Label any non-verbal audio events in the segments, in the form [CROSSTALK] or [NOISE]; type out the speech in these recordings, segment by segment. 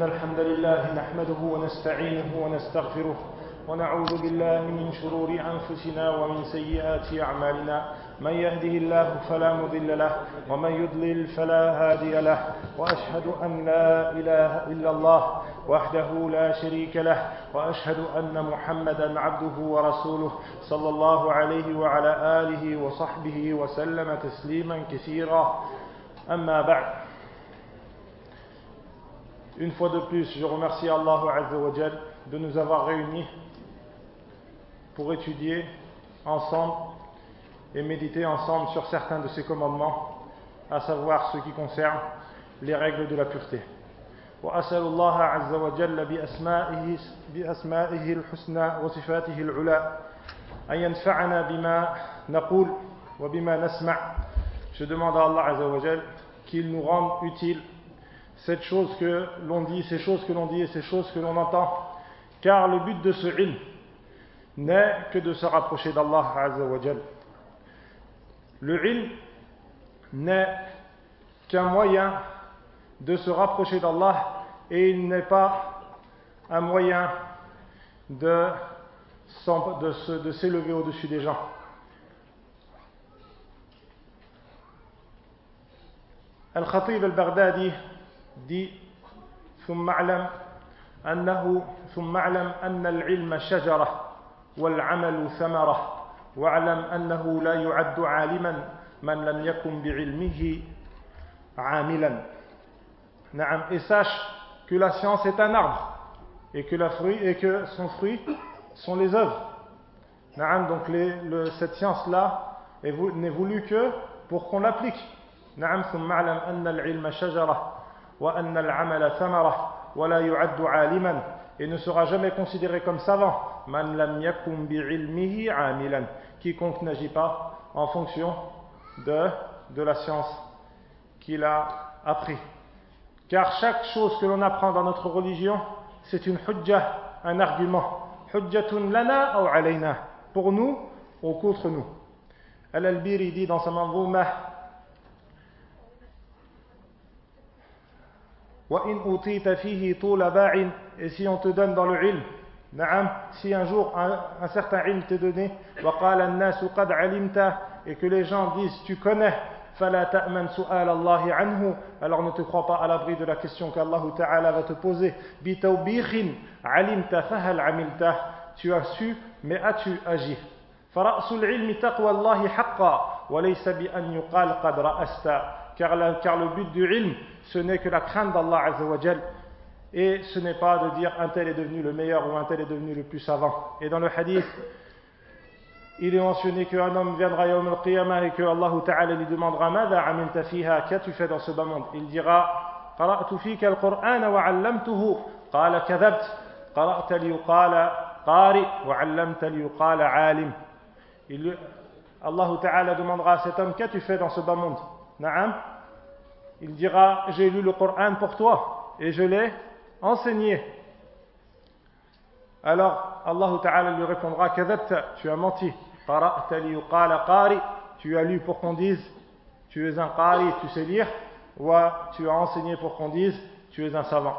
إن الحمد لله نحمده ونستعينه ونستغفره ونعوذ بالله من شرور أنفسنا ومن سيئات أعمالنا. من يهده الله فلا مضل له ومن يضلل فلا هادي له وأشهد أن لا إله إلا الله وحده لا شريك له وأشهد أن محمدا عبده ورسوله صلى الله عليه وعلى آله وصحبه وسلم تسليما كثيرا. أما بعد Une fois de plus, je remercie Allah Azza wa Jal de nous avoir réunis pour étudier ensemble et méditer ensemble sur certains de ses commandements, à savoir ceux qui concernent les règles de la pureté. وأسأل الله عز وجل بأسمائه, بأسمائه الحسنى وصفاته العلى أن ينفعنا بما نقول وبما نسمع Je demande à Allah Azza wa Jal qu'il nous rende utile cette chose que l'on dit, ces choses que l'on dit et ces choses que l'on entend. Car le but de ce ilm n'est que de se rapprocher d'Allah Azza wa Jal. Le ilm n'est qu'un moyen de se rapprocher d'Allah et il n'est pas un moyen de, de s'élever au-dessus des gens. Al-Khatib al-Baghdadi dit ثم اعلم أنه ثم اعلم أن العلم شجرة والعمل ثمرة واعلم أنه لا يعد عالما من لم يكن بعلمه عاملا نعم et sache que la science est un arbre et que, la fruit, et que son fruit sont les œuvres نعم donc les, le, cette science là n'est voulue que pour qu'on l'applique نعم ثم اعلم أن العلم شجرة ولا يعد عالما et ne sera jamais considéré comme savant man lam yakum bi'ilmihi amilan quiconque n'agit pas en fonction de, de la science qu'il a appris car chaque chose que l'on apprend dans notre religion c'est une hujjah un argument hujjatun lana ou alayna pour nous ou contre nous Al-Albiri dit dans sa manzoumah et si on te donne dans le ilm si un jour un, un certain ilm t'est donné et que les gens disent tu connais alors ne te crois pas à l'abri de la question qu'Allah Ta'ala va te poser tu as su mais as-tu agi فرأس العلم تقوى الله حقا وليس بأن يقال قد رأست car, la, car le but du ilm, ce n'est que la crainte d'Allah Azzawajal, et ce n'est pas de dire un tel est devenu le meilleur ou un tel est devenu le plus savant. Et dans le hadith, il est mentionné qu'un homme viendra yawm al-qiyamah et que Allah Ta'ala lui demandera Mada amilta fiha, qu'as-tu fait dans ce bas monde Il dira قرأت فيك القرآن وعلمته قال كذبت قرأت ليقال قارئ وعلمت ليقال عالم Allah Ta'ala demandera à cet homme Qu'as-tu fait dans ce bas monde Naam Il dira J'ai lu le Coran pour toi et je l'ai enseigné. Alors Allah Ta'ala lui répondra tu as menti. Tu as lu pour qu'on dise Tu es un qari, tu sais lire. Ou tu as enseigné pour qu'on dise Tu es un savant.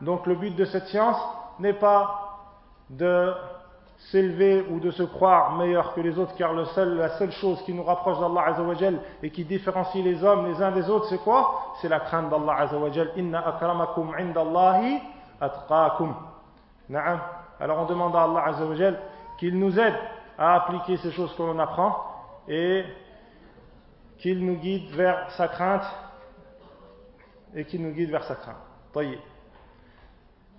Donc le but de cette science n'est pas de s'élever ou de se croire meilleur que les autres, car le seul, la seule chose qui nous rapproche d'Allah et qui différencie les hommes les uns des autres, c'est quoi? C'est la crainte d'Allah. Inna akramakum indallahi atqakum. Na'am. Alors on demande à Allah qu'il nous aide à appliquer ces choses que l'on apprend et qu'il nous guide vers sa crainte et qu'il nous guide vers sa crainte.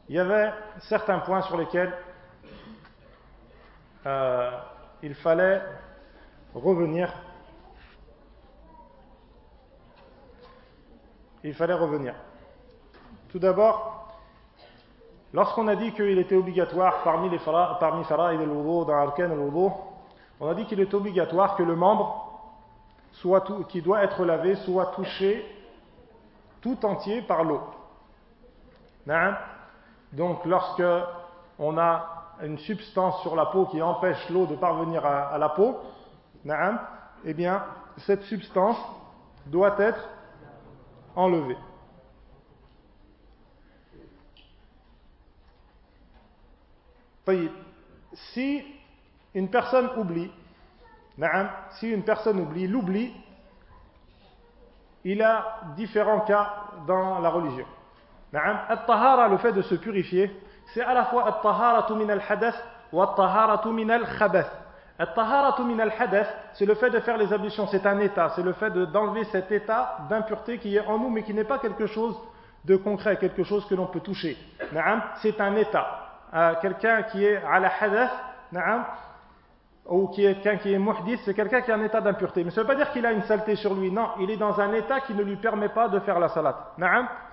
Il y avait certains points sur lesquels euh, il fallait revenir. Il fallait revenir. Tout d'abord, lorsqu'on a dit qu'il était obligatoire parmi les fara, parmi fara'id al-wudu, dans Arkan al-wudu, on a dit qu'il est obligatoire que le membre soit qui doit être lavé soit touché tout entier par l'eau. Donc lorsque on a une substance sur la peau qui empêche l'eau de parvenir à, la peau, na'am, eh bien, cette substance doit être enlevée. Si une personne oublie, si une personne oublie, l'oubli, il a différents cas dans la religion. At-tahara, le fait de se purifier, c'est à la fois at-tahara min al-hadath ou at-tahara min al-khabath. At-tahara min al-hadath, c'est le fait de faire les ablutions, c'est un état, c'est le fait d'enlever cet état d'impureté qui est en nous mais qui n'est pas quelque chose de concret, quelque chose que l'on peut toucher. C'est un état. Euh, quelqu'un qui est à la hadath, ou qui est quelqu'un qui est c'est quelqu'un qui est en état d'impureté. Mais ça ne veut pas dire qu'il a une saleté sur lui. Non, il est dans un état qui ne lui permet pas de faire la salat.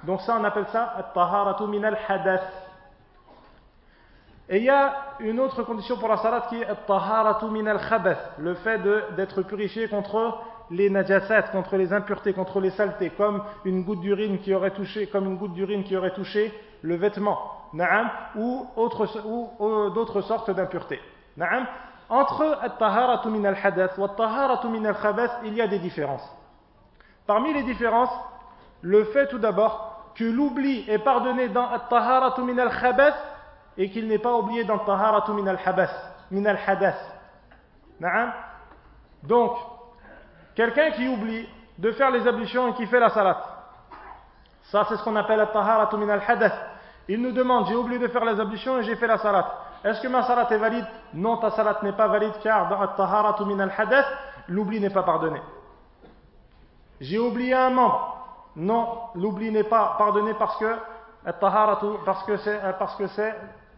Donc ça, on appelle ça at-taharatu min al-hadath. Et il y a une autre condition pour la salat qui est le fait d'être purifié contre les najasat, contre les impuretés, contre les saletés, comme une goutte d'urine qui aurait touché, comme une goutte d'urine qui aurait touché le vêtement, ou, ou d'autres sortes d'impuretés. Entre at-taharatu min al-hadath wa at-taharatu min al-khabath, il y a des différences. Parmi les différences, le fait tout d'abord que l'oubli est pardonné dans at-taharatu min al-khabath et qu'il n'est pas oublié dans at-taharatu min al-hadath. Donc, quelqu'un qui oublie de faire les ablutions et qui fait la salat, ça c'est ce qu'on appelle at-taharatu min al-hadath. Il nous demande, j'ai oublié de faire les ablutions et j'ai fait la salat. Est-ce que ma salat est valide? Non, ta salat n'est pas valide car dans at-taharatu min al-hadath, l'oubli n'est pas pardonné. J'ai oublié un membre. Non, l'oubli n'est pas pardonné parce que parce que c'est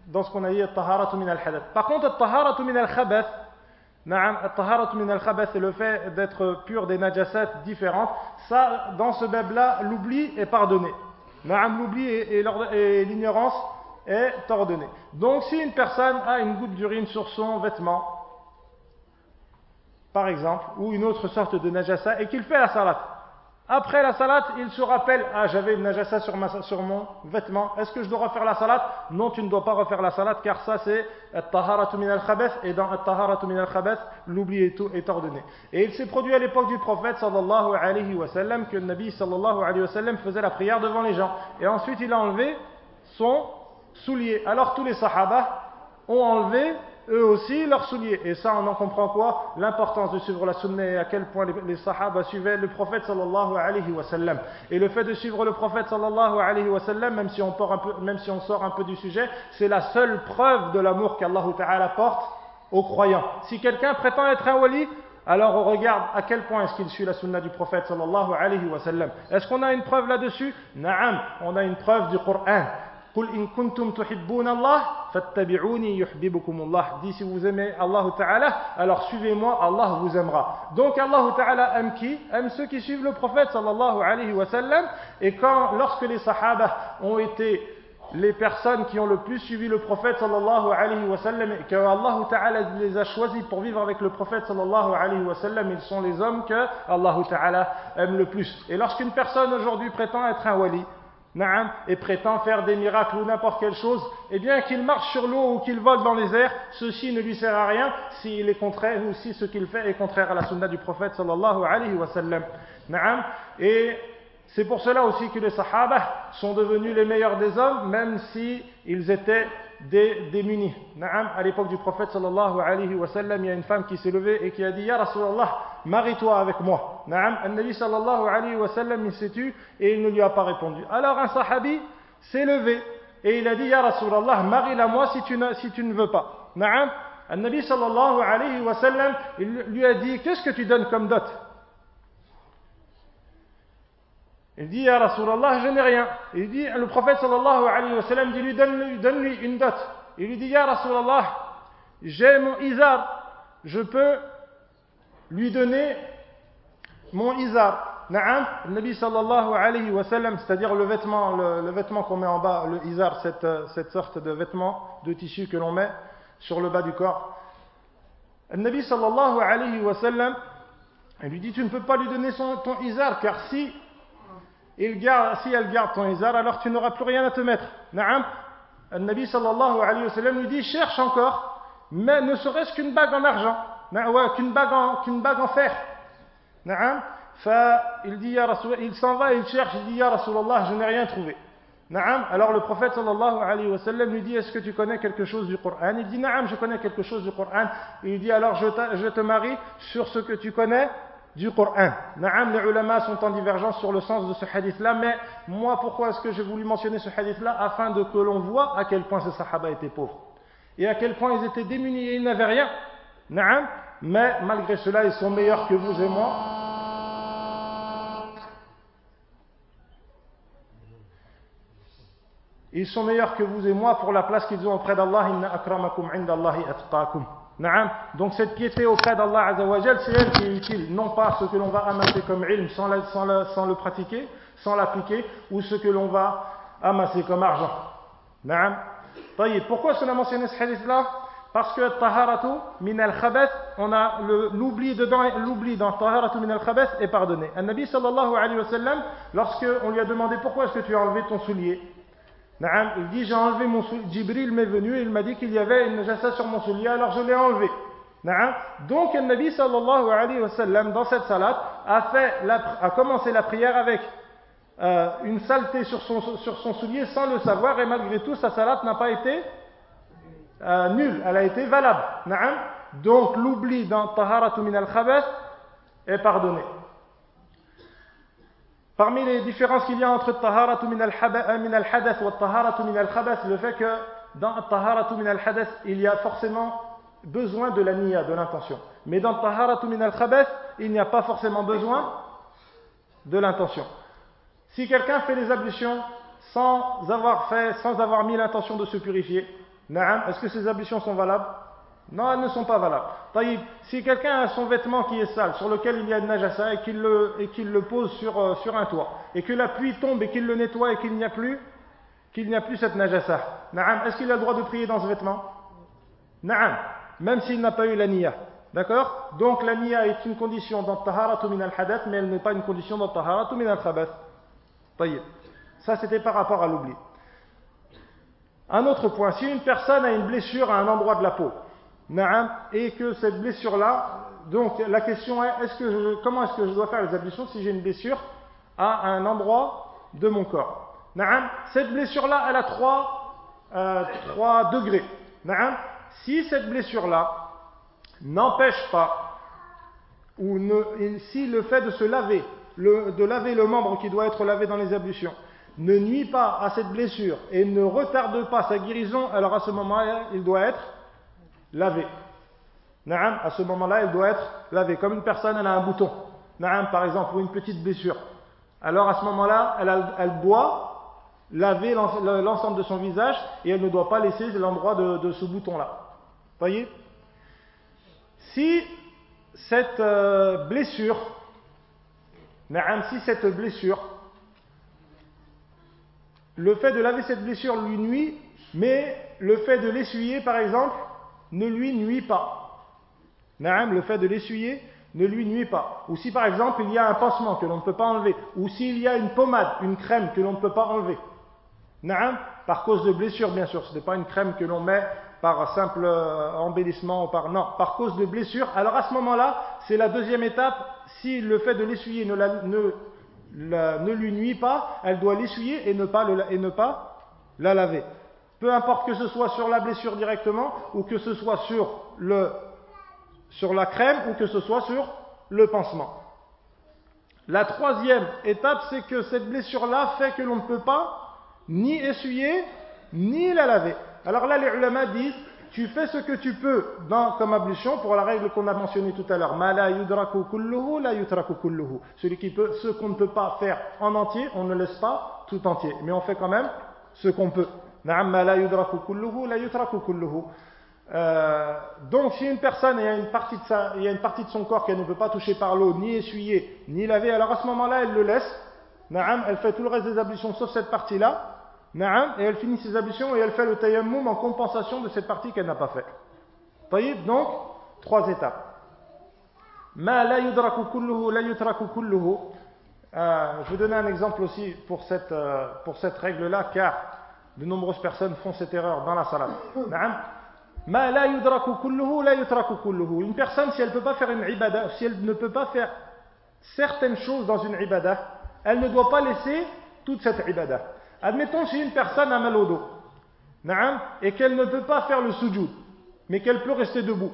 dans ce qu'on a dit at-taharatu min al-hadath. Par contre, at-taharatu min al-khabath, at-taharatu min al-khabath c'est le fait d'être pur des najasat différentes. Ça, dans ce bab là, l'oubli est pardonné. L'oubli et l'ignorance est ordonné. Donc si une personne a une goutte d'urine sur son vêtement, par exemple, ou une autre sorte de najasa, et qu'il fait la salade, après la salade, il se rappelle Ah, j'avais une najasa sur, mon vêtement, est-ce que je dois refaire la salade Non, tu ne dois pas refaire la salade, car ça c'est At-Taharatu min al et dans At-Taharatu min al l'oubli est, est, ordonné. Et il s'est produit à l'époque du prophète sallallahu alayhi wa sallam que le Nabi sallallahu alayhi wa sallam faisait la prière devant les gens. Et ensuite il a enlevé son souliers. Alors tous les sahaba ont enlevé eux aussi leurs souliers. Et ça, on en comprend quoi? L'importance de suivre la sunna et à quel point les, sahaba suivaient le prophète sallallahu alayhi wa sallam. Et le fait de suivre le prophète sallallahu alayhi wa sallam, même si on, même si on sort un peu du sujet, c'est la seule preuve de l'amour qu'Allah ta'ala porte aux croyants. Si quelqu'un prétend être un wali, alors on regarde à quel point est-ce qu'il suit la sunna du prophète sallallahu alayhi wa sallam. Est-ce qu'on a une preuve là-dessus? Naam, on a une preuve du Coran. قل إن كنتم تحبون الله فاتبعوني يحببكم الله dit si vous aimez Allah Ta'ala alors suivez-moi Allah vous aimera donc Allah Ta'ala aime qui aime ceux qui suivent le prophète sallallahu alayhi wa sallam et quand lorsque les sahaba ont été les personnes qui ont le plus suivi le prophète sallallahu alayhi wa sallam et que Allah Ta'ala les a choisis pour vivre avec le prophète sallallahu alayhi wa sallam ils sont les hommes que Allah Ta'ala aime le plus et lorsqu'une personne aujourd'hui prétend être un wali et prétend faire des miracles ou n'importe quelle chose, eh bien qu'il marche sur l'eau ou qu'il vole dans les airs, ceci ne lui sert à rien s'il est contraire ou si ce qu'il fait est contraire à la sunna du prophète sallallahu alayhi wa. Et c'est pour cela aussi que les sahaba sont devenus les meilleurs des hommes, même s'ils étaient des démunis. À l'époque du prophète sallallahu alayhi wa sallam, il y a une femme qui s'est levée et qui a dit Ya Rasulallah, marie-toi avec moi. Un Nabi sallallahu alayhi wa sallam, il s'est tu et il ne lui a pas répondu. Alors un sahabi s'est levé et il a dit Ya Rasulallah, marie-la moi si tu, ne, si tu ne veux pas. Un Nabi sallallahu alayhi wa sallam, il lui a dit Qu'est-ce que tu donnes comme dot? Il dit, Ya Rasulallah, je n'ai rien. Il dit, le prophète sallallahu alayhi wa sallam dit, lui, donne-lui donne une dot. Il lui dit, Ya Rasulallah, j'ai mon izar, je peux lui donner mon izar. Na'am, le Nabi sallallahu alayhi wa sallam, c'est-à-dire le vêtement, le, vêtement qu'on met en bas, le izar, cette, cette sorte de vêtement de tissu que l'on met sur le bas du corps. Le Nabi sallallahu alayhi wa sallam, il lui dit, tu ne peux pas lui donner ton izar, car si garde, si elle garde ton izar, alors tu n'auras plus rien à te mettre. Le Nabi sallallahu alayhi wa sallam lui dit cherche encore, mais ne serait-ce qu'une bague en argent, qu'une bague, en, bague en fer. Il dit il s'en va, il cherche, il dit Ya Rasulallah, je n'ai rien trouvé. Alors le prophète sallallahu alayhi wa sallam lui dit Est-ce que tu connais quelque chose du Coran? Il dit Naam, je connais quelque chose du Coran. Il dit Alors je te marie sur ce que tu connais du Coran. Naam, les ulama sont en divergence sur le sens de ce hadith-là, mais moi, pourquoi est-ce que j'ai voulu mentionner ce hadith-là Afin de que l'on voit à quel point ces sahaba étaient pauvres et à quel point ils étaient démunis et ils n'avaient rien? Naam, mais malgré cela, ils sont meilleurs que vous et moi. Ils sont meilleurs que vous et moi pour la place qu'ils ont auprès d'Allah. Inna akramakum indallahi atqakum. Donc cette piété auprès d'Allah c'est elle qui est utile, non pas ce que l'on va amasser comme ilm sans, le pratiquer, sans l'appliquer, ou ce que l'on va amasser comme argent. Pourquoi est-ce qu'on a mentionné ce hadith-là? Parce que taharatu min al on a l'oubli dedans, l'oubli dans taharatu min al est pardonné. Un Nabi sallallahu alayhi wa sallam, lorsqu'on lui a demandé pourquoi est-ce que tu as enlevé ton soulier, il dit j'ai enlevé mon soulier. Jibril m'est venu et il m'a dit qu'il y avait une najasa sur mon soulier, alors je l'ai enlevé. Donc le Nabi sallallahu alayhi wa sallam dans cette salat a, commencé la prière avec euh, une saleté sur son, soulier sans le savoir et malgré tout sa salat n'a pas été euh, nulle, elle a été valable. Donc l'oubli dans taharatu min al est pardonné. Parmi les différences qu'il y a entre taharatu min al-hadath et taharatu min al-khabath, le fait que dans taharatu min al-hadath, il y a forcément besoin de la niya, de l'intention. Mais dans taharatu min al-khabath, il n'y a pas forcément besoin de l'intention. Si quelqu'un fait les ablutions sans avoir fait, sans avoir mis l'intention de se purifier, est-ce que ces ablutions sont valables? Non, elles ne sont pas valables. Si quelqu'un a son vêtement qui est sale, sur lequel il y a de najasa, et qu'il le, pose sur, euh, sur, un toit, et que la pluie tombe et qu'il le nettoie et qu'il n'y a plus, qu'il n'y a plus cette najasa, est-ce qu'il a le droit de prier dans ce vêtement? Naam, même s'il n'a pas eu la niya. D'accord? Donc la niya est une condition dans taharatu min al-hadath, mais elle n'est pas une condition dans taharatu min al-khabath. Ça c'était par rapport à l'oubli. Un autre point, si une personne a une blessure à un endroit de la peau, et que cette blessure-là, donc la question est, est-ce que comment est-ce que je dois faire les ablutions si j'ai une blessure à un endroit de mon corps? Cette blessure-là, elle a trois, euh, degrés. Si cette blessure-là n'empêche pas, ou si le fait de se laver, de laver le membre qui doit être lavé dans les ablutions, ne nuit pas à cette blessure et ne retarde pas sa guérison, alors à ce moment-là, il doit être lavé. Naam, à ce moment-là, elle doit être lavée. Comme une personne, elle a un bouton, Naam, par exemple, ou une petite blessure. Alors à ce moment-là, elle, elle, doit laver l'ensemble de son visage et elle ne doit pas laisser l'endroit de, ce bouton-là. Voyez? Si cette euh, blessure, Naam, si cette blessure, le fait de laver cette blessure lui nuit, mais le fait de l'essuyer, par exemple, ne lui nuit pas. Naam, le fait de l'essuyer ne lui nuit pas. Ou si par exemple il y a un pansement que l'on ne peut pas enlever, ou s'il y a une pommade, une crème que l'on ne peut pas enlever. Naam, par cause de blessure bien sûr, ce n'est pas une crème que l'on met par simple euh, embellissement ou par non, par cause de blessure. Alors à ce moment-là, c'est la deuxième étape. Si le fait de l'essuyer ne, lui nuit pas, elle doit l'essuyer et ne pas la laver. Peu importe que ce soit sur la blessure directement, ou que ce soit sur, la crème, ou que ce soit sur le pansement. La troisième étape, c'est que cette blessure-là fait que l'on ne peut pas ni essuyer, ni la laver. Alors là, les ulama disent, tu fais ce que tu peux dans, comme ablution pour la règle qu'on a mentionnée tout à l'heure. Celui qui peut, ce qu'on ne peut pas faire en entier, on ne laisse pas tout entier. Mais on fait quand même ce qu'on peut. Euh, donc si une personne a une partie de sa, il y a une partie de son corps qu'elle ne peut pas toucher par l'eau, ni essuyer, ni laver, alors à ce moment-là elle le laisse, elle fait tout le reste des ablutions sauf cette partie-là, et elle finit ses ablutions et elle fait le tayammum en compensation de cette partie qu'elle n'a pas faite. Donc, trois étapes. Euh, je vais donner un exemple aussi pour cette, euh, pour cette règle-là, car de nombreuses personnes font cette erreur dans la salat. Une personne, si elle, peut pas faire une ibadah, si elle ne peut pas faire certaines choses dans une ibadah, elle ne doit pas laisser toute cette ibadah. Admettons si une personne a mal au dos, et qu'elle ne peut pas faire le sujoud, mais qu'elle peut rester debout.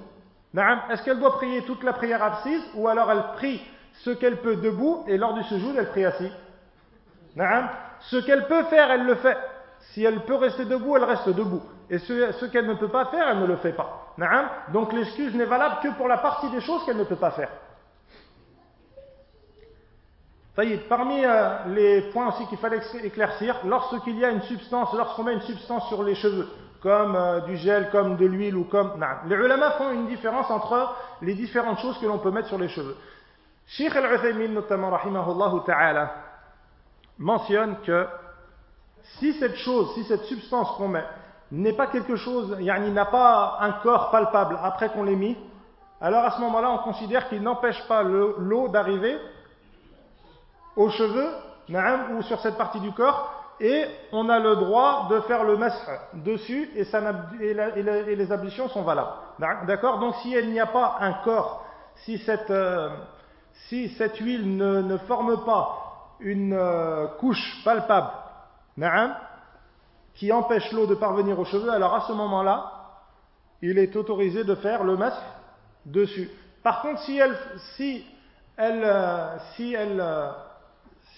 Est-ce qu'elle doit prier toute la prière assise ou alors elle prie ce qu'elle peut debout et lors du sujoud elle prie assis Ce qu'elle peut faire, elle le fait. Si elle peut rester debout, elle reste debout. Et ce, qu'elle ne peut pas faire, elle ne le fait pas. Donc l'excuse n'est valable que pour la partie des choses qu'elle ne peut pas faire. Parmi euh, les points aussi qu'il fallait éclaircir, lorsqu'il y a une substance, lorsqu'on met une substance sur les cheveux, comme euh, du gel, comme de l'huile ou comme... Les ulama font une différence entre les différentes choses que l'on peut mettre sur les cheveux. Sheikh al-Uthaymin, notamment, rahimahullah ta'ala, mentionne que si cette chose, si cette substance qu'on met n'est pas quelque chose, il n'a pas un corps palpable après qu'on l'ait mis, alors à ce moment-là, on considère qu'il n'empêche pas l'eau d'arriver aux cheveux ou sur cette partie du corps et on a le droit de faire le masr dessus et, ça et, les ablutions sont valables. D'accord? Donc s'il n'y a pas un corps, si cette, euh, si cette huile ne, ne, forme pas une euh, couche palpable qui empêche l'eau de parvenir aux cheveux, alors à ce moment-là, il est autorisé de faire le masque dessus. Par contre, si elle, si elle, euh, si elle,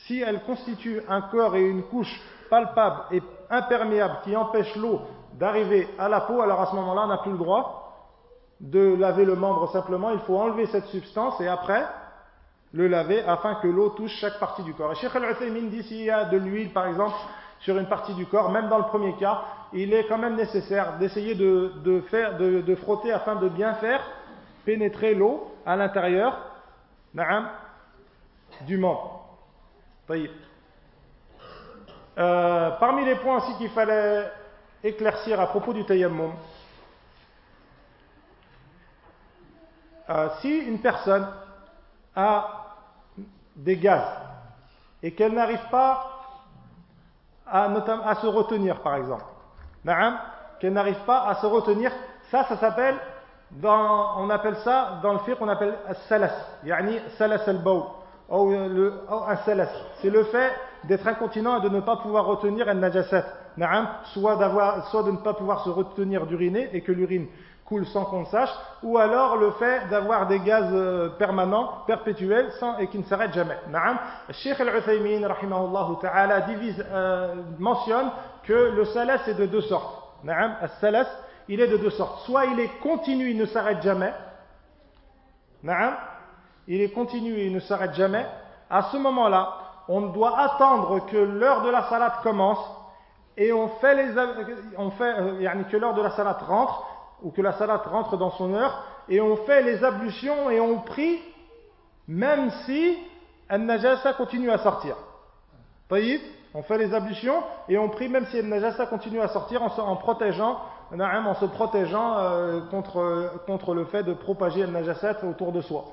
si elle constitue un corps et une couche palpable et imperméable qui empêche l'eau d'arriver à la peau, alors à ce moment-là, on n'a plus le droit de laver le membre simplement. Il faut enlever cette substance et après le laver afin que l'eau touche chaque partie du corps. Et Sheikh Al-Uthaymin dit s'il y a de l'huile, par exemple, sur une partie du corps, même dans le premier cas, il est quand même nécessaire d'essayer de, faire, de, frotter afin de bien faire pénétrer l'eau à l'intérieur du membre. Euh, parmi les points aussi qu'il fallait éclaircir à propos du tayammum, euh, si une personne a des gaz et qu'elle n'arrive pas à, à, se retenir, par exemple, qu'elle n'arrive pas à se retenir, ça, ça s'appelle, on appelle ça, dans le fiqh, on appelle salas, yani salas al-bawl ou un salas. C'est le fait d'être incontinent et de ne pas pouvoir retenir un najasat. Soit de ne pas pouvoir se retenir d'uriner et que l'urine coule sans qu'on le sache, ou alors le fait d'avoir des gaz euh, permanents, perpétuels, sans, et qui ne s'arrêtent jamais. Na'am. Sheikh al-Uthaymin, ta'ala, divise, euh, mentionne que le salas est de deux sortes. Na'am. salas il est de deux sortes. Soit il est continu, il ne s'arrête jamais. Na'am il est continu il ne s'arrête jamais, à ce moment-là, on doit attendre que l'heure de la salade commence et on fait, les, on fait euh, que l'heure de la salade rentre ou que la salade rentre dans son heure et on fait les ablutions et on prie même si un najasa continue à sortir. On fait les ablutions et on prie même si un najasa continue à sortir en, en protégeant en se protégeant euh, contre, contre le fait de propager un najasat autour de soi.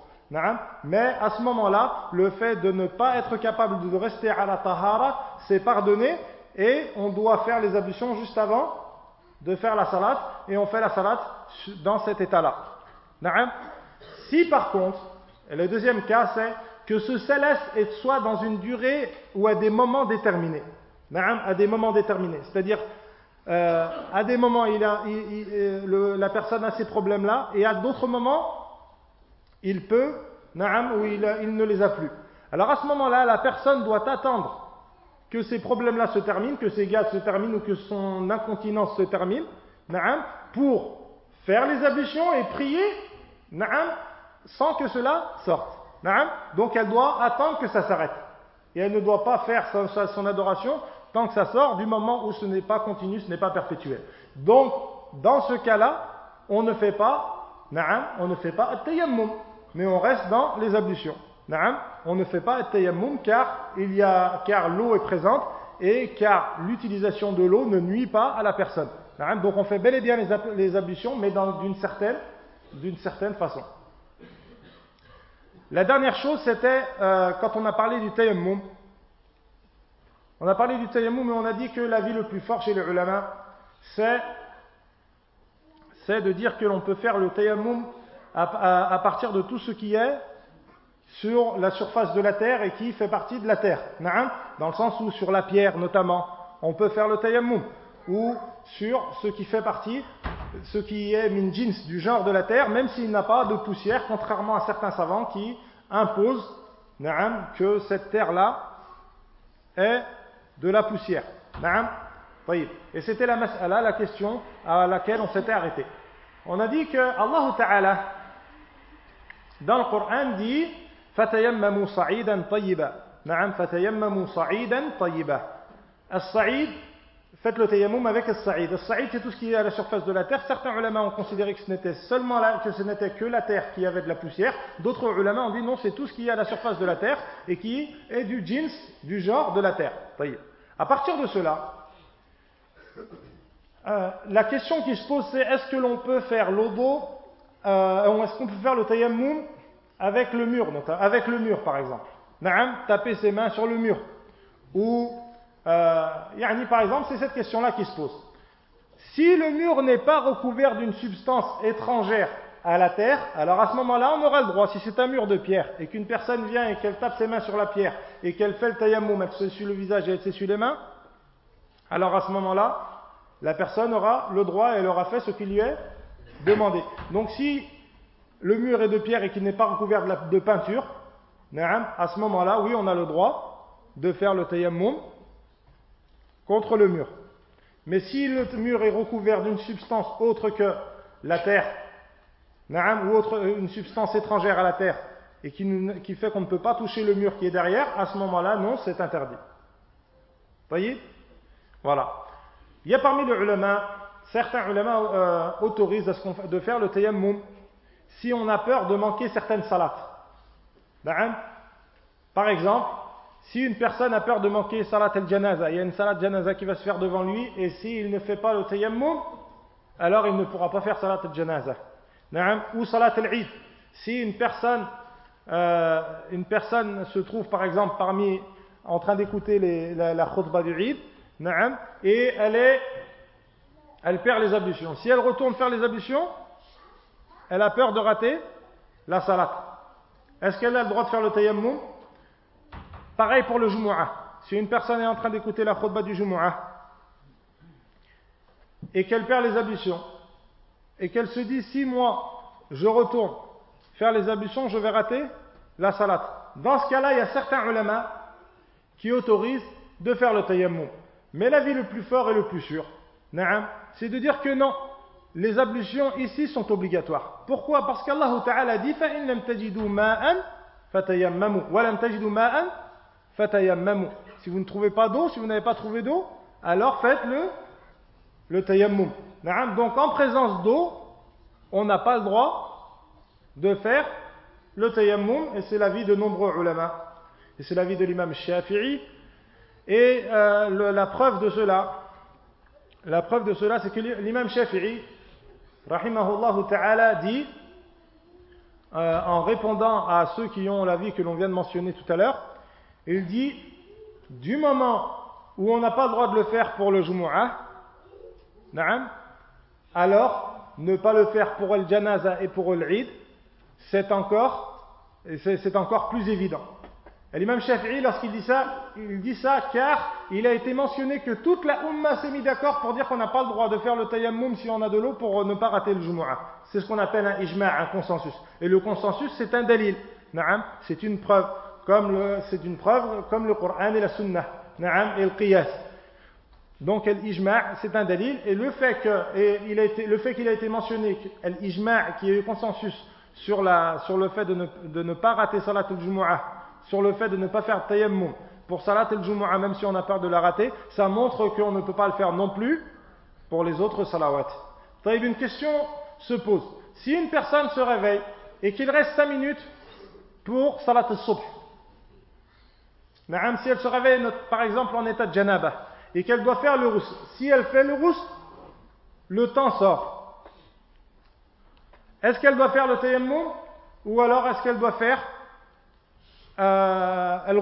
Mais à ce moment-là, le fait de ne pas être capable de rester à la tahara, c'est pardonné et on doit faire les ablutions juste avant de faire la salat et on fait la salat dans cet état-là. Si par contre, le deuxième cas c'est que ce céleste est soit dans une durée ou à des moments déterminés. À des moments déterminés. C'est-à-dire, euh, à des moments, il a, euh, la personne a ces problèmes-là et à d'autres moments, il peut, ou il, ne les a plus. Alors à ce moment-là, la personne doit attendre que ces problèmes-là se terminent, que ces gaz se terminent ou que son incontinence se termine, pour faire les ablutions et prier, sans que cela sorte. Donc elle doit attendre que ça s'arrête. Et elle ne doit pas faire son, adoration tant que ça sort du moment où ce n'est pas continu, ce n'est pas perpétuel. Donc, dans ce cas-là, on ne fait pas, on ne fait pas mais on reste dans les ablutions. On ne fait pas tayammum car il y a, car l'eau est présente et car l'utilisation de l'eau ne nuit pas à la personne. Donc on fait bel et bien les ablutions, mais d'une certaine, certaine façon. La dernière chose, c'était euh, quand on a parlé du tayammum. On a parlé du tayammum, mais on a dit que l'avis le plus fort chez les ulama, c'est, de dire que l'on peut faire le tayammum à, partir de tout ce qui est sur la surface de la terre et qui fait partie de la terre. Dans le sens où sur la pierre notamment, on peut faire le tayammum. Ou sur ce qui fait partie, ce qui est min jins, du genre de la terre, même s'il n'a pas de poussière, contrairement à certains savants qui imposent que cette terre-là est de la poussière. Et c'était la mas'ala, la question à laquelle on s'était arrêté. On a dit que Allah Ta'ala, dans le Coran, dit فَتَيَمَّمُوا صَعِيدًا طَيِّبًا نعم فَتَيَمَّمُوا صَعِيدًا طَيِّبًا As-Sa'id, faites le tayammum avec As-Sa'id. As-Sa'id, c'est tout ce qui est à la surface de la terre. Certains ulama ont considéré que ce n'était seulement la, que ce n'était que la terre qui avait de la poussière. D'autres ulama ont dit non, c'est tout ce qui est à la surface de la terre et qui est du jeans, du genre de la terre. À partir de cela, euh, la question qui se pose, c'est est-ce que l'on peut faire l'odo, euh, est-ce qu'on peut faire le tayammum avec le mur, avec le mur par exemple Naam, taper ses mains sur le mur. Ou, euh, par exemple, c'est cette question-là qui se pose. Si le mur n'est pas recouvert d'une substance étrangère à la terre, alors à ce moment-là, on aura le droit, si c'est un mur de pierre, et qu'une personne vient et qu'elle tape ses mains sur la pierre, et qu'elle fait le tayammum, elle s'essuie le visage et elle s'essuie les mains, alors à ce moment-là, la personne aura le droit et elle aura fait ce qui lui est demandé. Donc si le mur est de pierre et qu'il n'est pas recouvert de, peinture, à ce moment-là, oui, on a le droit de faire le tayammum contre le mur. Mais si le mur est recouvert d'une substance autre que la terre, ou autre, une substance étrangère à la terre, et qui, qui fait qu'on ne peut pas toucher le mur qui est derrière, à ce moment-là, non, c'est interdit. Voyez? Voilà. Il y a parmi les ulama, certains ulama euh, autorisent de faire le tayammum si on a peur de manquer certaines salats. Par exemple, si une personne a peur de manquer salat al-janaza, il y a une salat janaza qui va se faire devant lui, et s'il ne fait pas le tayammum, alors il ne pourra pas faire salat al-janaza. Ou salat al-eid. Si une personne, euh, une personne se trouve par exemple parmi, en train d'écouter la, la khutbah du eid, et elle, est, elle perd les ablutions. Si elle retourne faire les ablutions, elle a peur de rater la salat. Est-ce qu'elle a le droit de faire le tayammum? Pareil pour le Jumu'ah. Si une personne est en train d'écouter la khutbah du Jumu'ah et qu'elle perd les ablutions et qu'elle se dit si moi je retourne faire les ablutions, je vais rater la salat. Dans ce cas-là, il y a certains ulama qui autorisent de faire le tayammum. Mais l'avis le plus fort et le plus sûr, c'est de dire que non, les ablutions ici sont obligatoires. Pourquoi? Parce qu'Allah Ta'ala dit Si vous ne trouvez pas d'eau, si vous n'avez pas trouvé d'eau, alors faites le, le tayammum. Donc en présence d'eau, on n'a pas le droit de faire le tayammum, et c'est l'avis de nombreux ulama. Et c'est l'avis de l'imam Shafi'i, et euh, la preuve de cela, la preuve de cela, c'est que l'imam Shafi'i, rahimahullah ta'ala, dit, euh, en répondant à ceux qui ont la vie que l'on vient de mentionner tout à l'heure, il dit, du moment où on n'a pas le droit de le faire pour le Jumu'ah, alors ne pas le faire pour le Janaza et pour le Eid, c'est encore, c'est encore plus évident. L'imam Shafi'i, lorsqu'il dit ça, il dit ça car il a été mentionné que toute la Ummah s'est mis d'accord pour dire qu'on n'a pas le droit de faire le tayammum si on a de l'eau pour ne pas rater le Jumu'ah. C'est ce qu'on appelle un ijma', un consensus. Et le consensus, c'est un dalil. C'est une preuve, comme le, c'est une preuve comme le Coran et la Sunnah. Et le Qiyas. Donc l'ijma' c'est un dalil. Et le fait que, il a été, le fait qu'il a été mentionné, l'ijma' qui est eu consensus sur, la, sur le fait de ne, de ne pas rater salat al-Jumu'ah, sur le fait de ne pas faire tayammum pour salat el jumu'ah même si on a peur de la rater, ça montre qu'on ne peut pas le faire non plus pour les autres salawats. Une question se pose. Si une personne se réveille et qu'il reste 5 minutes pour salat al-subh, si elle se réveille par exemple en état de janaba et qu'elle doit faire le rousse, si elle fait le rousse, le temps sort. Est-ce qu'elle doit faire le tayammum ou alors est-ce qu'elle doit faire euh, al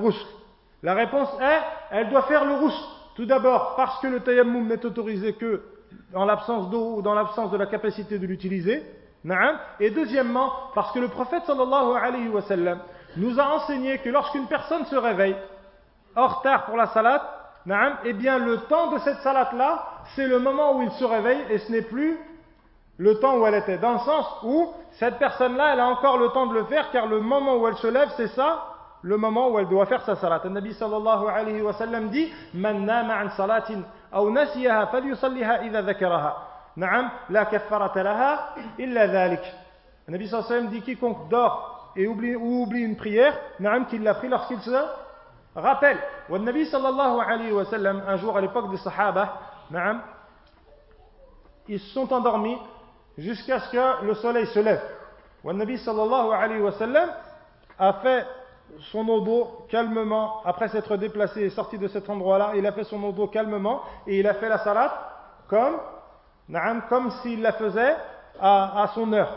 La réponse est, elle doit faire le rousse. Tout d'abord, parce que le tayammum n'est autorisé que dans l'absence d'eau ou dans l'absence de la capacité de l'utiliser. Et deuxièmement, parce que le prophète sallallahu alayhi wa sallam nous a enseigné que lorsqu'une personne se réveille en retard pour la salat, eh bien le temps de cette salat-là, c'est le moment où il se réveille et ce n'est plus le temps où elle était. Dans le sens où cette personne-là, elle a encore le temps de le faire car le moment où elle se lève, c'est ça le moment où elle doit faire sa salat. Le Nabi sallallahu alayhi wa sallam dit Man nama an salatin aw nasiyaha falyusalliha idha dhakaraha. Na'am, la kaffarata laha illa dhalik. Le Nabi sallallahu alayhi wa sallam dit quiconque dort et oublie, ou oublie une prière, na'am, qu'il l'a pris lorsqu'il se rappelle. Le Nabi sallallahu alayhi wa sallam, un jour à l'époque des Sahaba, na'am, ils se sont endormis jusqu'à ce que le soleil se lève. Le Nabi sallallahu alayhi wa sallam a fait son odo calmement, après s'être déplacé et sorti de cet endroit-là, il a fait son odo calmement et il a fait la salat comme, comme s'il la faisait à, son heure.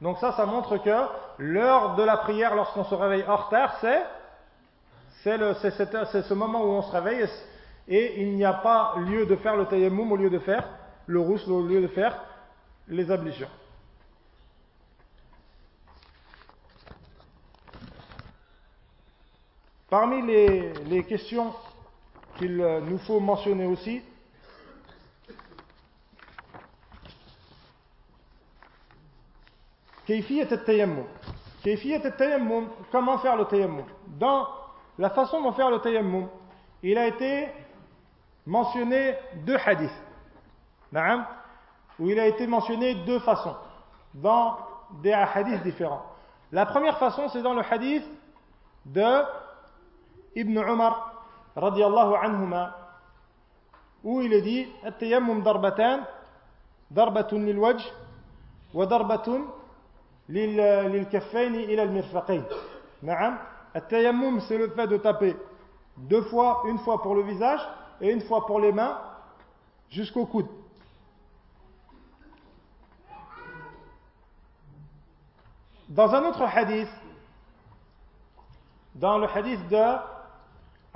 Donc ça, ça montre que l'heure de la prière lorsqu'on se réveille en retard, c'est c'est ce moment où on se réveille et, il n'y a pas lieu de faire le tayammum au lieu de faire le rousse, au lieu de faire les ablutions. Parmi les, questions qu'il euh, nous faut mentionner aussi, comment faire le tayammum Dans la façon de faire le tayammum, il a été mentionné deux hadiths, où il a été mentionné deux façons, dans des hadiths différents. La première façon, c'est dans le hadith de Radiallahu anhuma où il est dit التيمم ضربتان ضربة للوجه وضربة للكفين إلى المرفقين نعم التيمم c'est le fait de taper deux fois une fois pour le visage et une fois pour les mains jusqu'au coude dans un autre hadith dans le hadith de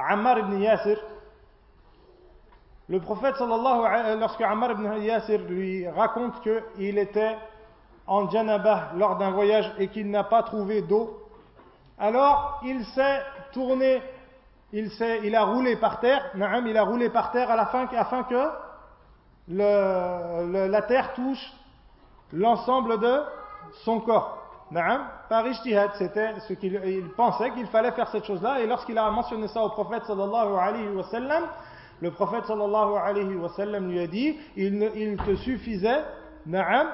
Ammar ibn Yasir, le prophète lorsque Ammar ibn Yasir lui raconte qu'il était en Janabah lors d'un voyage et qu'il n'a pas trouvé d'eau, alors il s'est tourné, il, il a roulé par terre, naam, il a roulé par terre afin que la terre touche l'ensemble de son corps Naam, par ijtihad, c'était ce qu'il pensait qu'il fallait faire cette chose-là. Et lorsqu'il a mentionné ça au prophète sallallahu alayhi wa sallam, le prophète sallallahu alayhi wa sallam lui a dit il, il te suffisait, naam,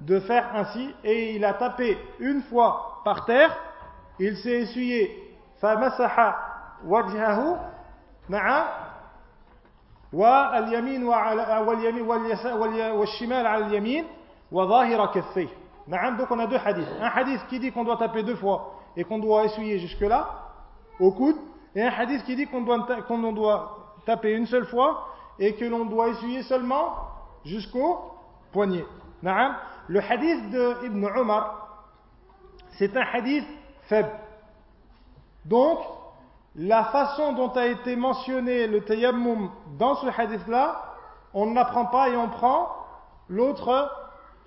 de faire ainsi. Et il a tapé une fois par terre, il s'est essuyé, فمسح وجهه نعم واليمين والشمال على اليمين وظاهر كفيه donc on a deux hadiths. Un hadith qui dit qu'on doit taper deux fois et qu'on doit essuyer jusque-là, au coude, et un hadith qui dit qu'on doit, qu'on doit taper une seule fois et que l'on doit essuyer seulement jusqu'au poignet. Le hadith de Ibn Umar, c'est un hadith faible. Donc, la façon dont a été mentionné le tayammum dans ce hadith-là, on ne l'apprend pas et on prend l'autre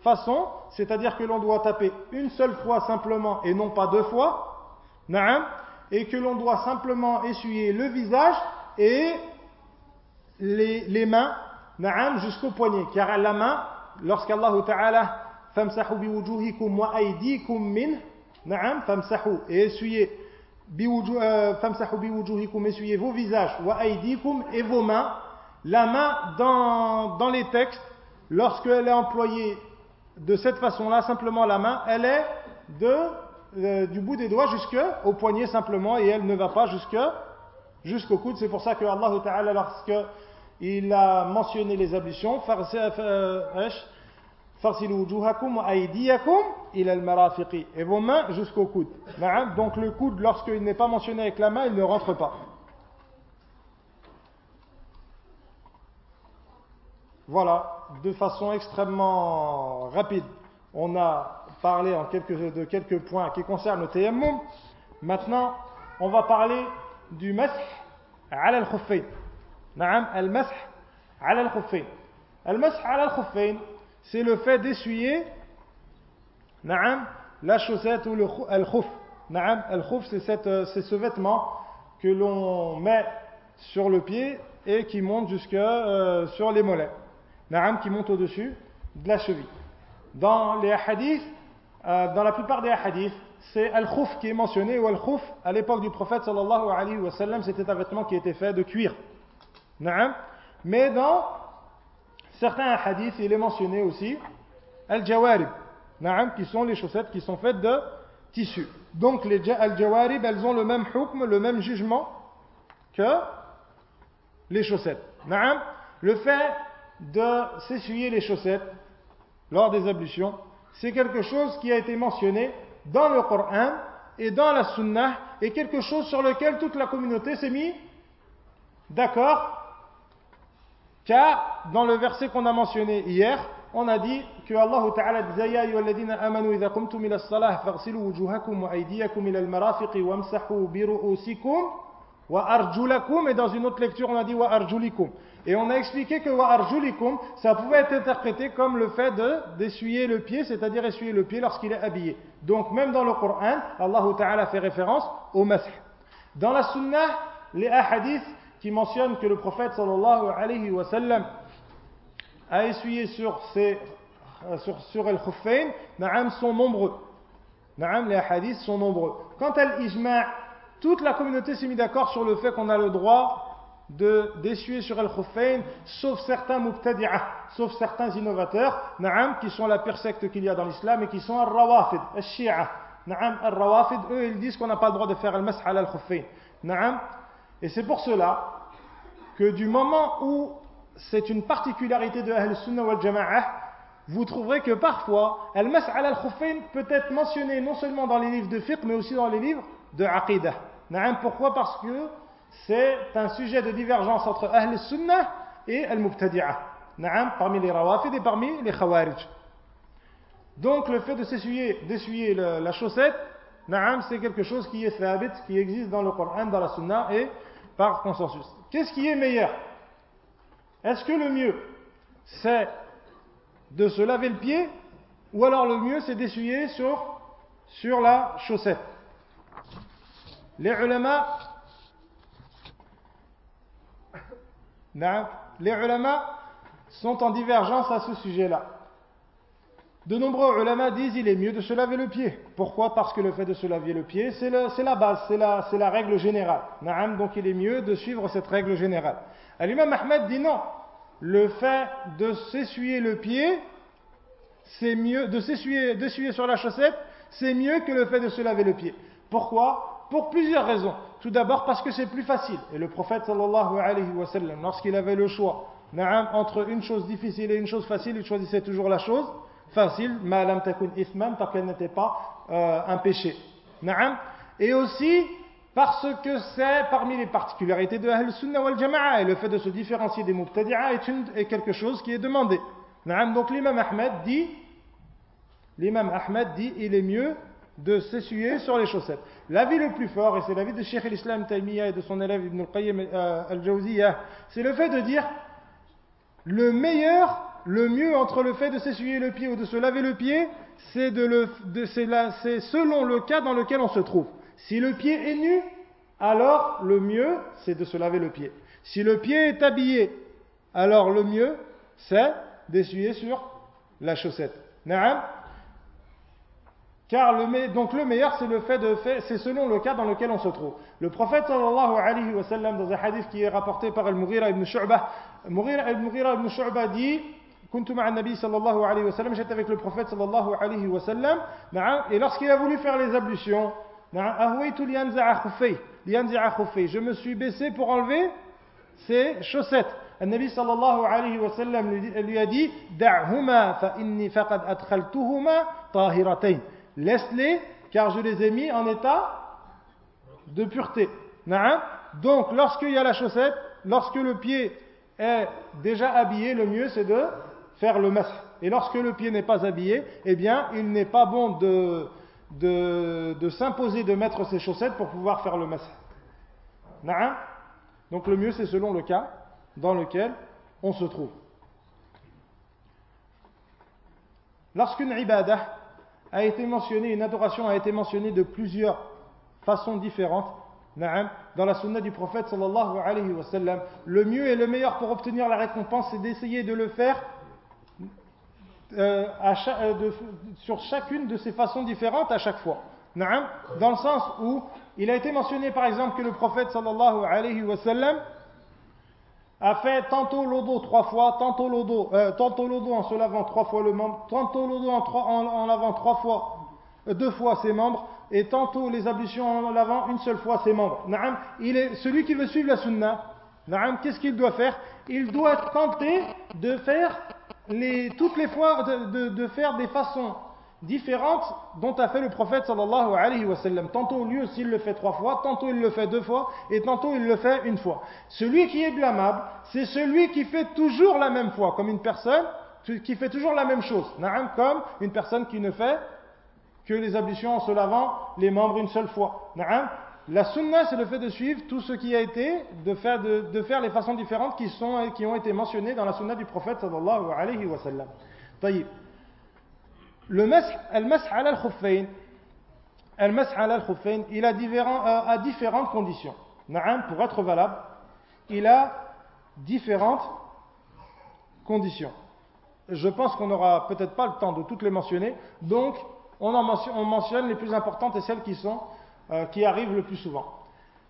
façon, c'est-à-dire que l'on doit taper une seule fois simplement et non pas deux fois, et que l'on doit simplement essuyer le visage et les, mains jusqu'au poignet. Car la main, lorsqu'Allah Ta'ala famsahu biwujuhikum wa aydikum min, famsahu, et essuyez euh, famsahu biwujuhikum, essuyez vos visages, wa aydikum et vos mains. La main dans, dans les textes, lorsqu'elle est employée de cette façon-là, simplement la main, elle est euh, du bout des doigts jusqu'au poignet simplement et elle ne va pas jusqu'au coude. C'est pour ça que Allah Ta'ala, lorsque il a mentionné les ablutions, et vos mains jusqu'au coude. Donc le coude, lorsqu'il n'est pas mentionné avec la main, il ne rentre pas. Voilà, de façon extrêmement rapide, on a parlé de quelques points qui concernent le tayammum. Maintenant, on va parler du masah ala al-khuffayn. Naam, al-khuffayn. Al-masah ala al-khuffayn, c'est le fait d'essuyer naam, la chaussette ou le al-khuf. Naam, al-khuf, c'est ce vêtement que l'on met sur le pied et qui monte jusque euh, sur les mollets. Naam, qui monte au-dessus de la cheville. Dans les hadiths, euh, dans la plupart des hadiths, c'est al-khuf qui est mentionné, ou al-khuf, à l'époque du prophète sallallahu alayhi wa sallam, c'était un vêtement qui était fait de cuir. Mais dans certains hadiths, il est mentionné aussi al-jawarib, qui sont les chaussettes qui sont faites de tissu. Donc les al-jawarib, elles ont le même hukm, le même jugement que les chaussettes. Le fait de s'essuyer les chaussettes lors des ablutions, c'est quelque chose qui a été mentionné dans le Coran et dans la Sunnah et quelque chose sur lequel toute la communauté s'est mise d'accord car dans le verset qu'on a mentionné hier on a dit que Allah Ta'ala amanu as-salah wa arjulakum et dans une autre lecture on a dit wa arjulikum et on a expliqué que wa arjulikum, ça pouvait être interprété comme le fait d'essuyer le pied, c'est-à-dire essuyer le pied lorsqu'il est habillé. Donc même dans le Coran, Allah Ta'ala fait référence au masih. Dans la Sunnah, les hadiths qui mentionnent que le prophète a essuyé sur ses sur, sur khuffayn, sont nombreux. Naam, les hadiths sont nombreux. Quant à l'ijma', toute la communauté s'est mise d'accord sur le fait qu'on a le droit de d'essuyer sur al-khuffayn, sauf certains mubtadi'ah, sauf certains innovateurs, na'am, qui sont la pire secte qu'il y a dans l'islam et qui sont al-rawafid, al-shi'a. Na'am, al-rawafid, eux, ils disent qu'on n'a pas le droit de faire al-mas'a al-khuffayn. Na'am. Et c'est pour cela que du moment où c'est une particularité de Ahl-Sunnah wal Jama'ah, vous trouverez que parfois, al-mas'a al-khuffayn peut être mentionné non seulement dans les livres de fiqh, mais aussi dans les livres de aqidah. Pourquoi? Parce que c'est un sujet de divergence entre Ahl Sunnah et Al-Mubtadi'ah. Parmi les Rawafid et parmi les Khawarij. Donc le fait de s'essuyer, d'essuyer la chaussette, c'est quelque chose qui est thabit, qui existe dans le Coran, dans la Sunna et par consensus. Qu'est-ce qui est meilleur? Est-ce que le mieux, c'est de se laver le pied ou alors le mieux, c'est d'essuyer sur, sur la chaussette? Les ulama Les ulama sont en divergence à ce sujet-là. De nombreux ulama disent qu'il est mieux de se laver le pied. Pourquoi? Parce que le fait de se laver le pied, c'est la base, c'est la, la, règle générale. Donc il est mieux de suivre cette règle générale. L'imam Ahmed dit non. Le fait de s'essuyer le pied, c'est mieux, de s'essuyer sur la chaussette, c'est mieux que le fait de se laver le pied. Pourquoi? Pour plusieurs raisons. Tout d'abord parce que c'est plus facile. Et le prophète sallallahu alayhi wa sallam, lorsqu'il avait le choix entre une chose difficile et une chose facile, il choisissait toujours la chose facile, ma takun ithman, tant qu'elle n'était pas euh, un péché. Et aussi parce que c'est parmi les particularités de Ahl Sunnah wal Jama'a, et le fait de se différencier des Mubtadi'a est, est quelque chose qui est demandé. Donc l'imam Ahmed dit, l'imam Ahmed dit, il est mieux de s'essuyer sur les chaussettes. L'avis le plus fort, et c'est l'avis de Cheikh l'Islam Taymiyyah et de son élève Ibn al-Qayyim euh, al-Jawziyah, c'est le fait de dire le meilleur, le mieux entre le fait de s'essuyer le pied ou de se laver le pied, c'est selon le cas dans lequel on se trouve. Si le pied est nu, alors le mieux, c'est de se laver le pied. Si le pied est habillé, alors le mieux, c'est d'essuyer sur la chaussette. Car le, donc le meilleur, c'est le fait de c'est selon le cas dans lequel on se trouve. Le prophète sallallahu alayhi wa sallam, dans un hadith qui est rapporté par Al-Mughira ibn Shu'bah, Mughira euh, ibn Shu'bah dit Kuntu ma'a nabi sallallahu alayhi wa sallam, j'étais avec le prophète sallallahu alayhi wa sallam, et lorsqu'il a voulu faire les ablutions, je me suis baissé pour enlever ses chaussettes. Le nabi sallallahu alayhi wa sallam lui a dit Da'huma fa inni faqad adkhaltuhuma tahiratayn laisse-les, car je les ai mis en état de pureté. Donc, lorsqu'il y a la chaussette, lorsque le pied est déjà habillé, le mieux c'est de faire le masque. Et lorsque le pied n'est pas habillé, eh bien, il n'est pas bon de, s'imposer de mettre ses chaussettes pour pouvoir faire le masque. Donc le mieux, c'est selon le cas dans lequel on se trouve. Lorsqu'une ibadah a été mentionnée, une adoration a été mentionnée de plusieurs façons différentes, dans la sunna du prophète sallallahu alayhi wa sallam, le mieux et le meilleur pour obtenir la récompense, c'est d'essayer de le faire euh, euh, sur chacune de ces façons différentes à chaque fois. Dans le sens où il a été mentionné par exemple que le prophète sallallahu alayhi wa sallam a fait tantôt l'odo trois fois, tantôt l'odo, euh, tantôt l'odo en se lavant trois fois le membre, tantôt l'odo en, en, en, lavant trois fois, euh, deux fois ses membres, et tantôt les ablutions en lavant une seule fois ses membres. Naam, il est celui qui veut suivre la sunna. Naam, qu'est-ce qu'il doit faire? Il doit tenter de faire les, toutes les fois de, de, de faire des façons différentes dont a fait le prophète sallallahu alayhi wa sallam. Tantôt lui aussi il le fait trois fois, tantôt il le fait deux fois, et tantôt il le fait une fois. Celui qui est blâmable, c'est celui qui fait toujours la même fois, comme une personne qui fait toujours la même chose. Comme une personne qui ne fait que les ablutions en se lavant les membres une seule fois. La sunna, c'est le fait de suivre tout ce qui a été, de faire, de, faire les façons différentes qui, sont, qui ont été mentionnées dans la sunna du prophète sallallahu alayhi wa sallam. Le al-khuffayn, il a, différents, euh, a différentes conditions. Pour être valable, il a différentes conditions. Je pense qu'on n'aura peut-être pas le temps de toutes les mentionner, donc on, en mentionne, on mentionne, les plus importantes et celles qui, sont, euh, qui arrivent le plus souvent.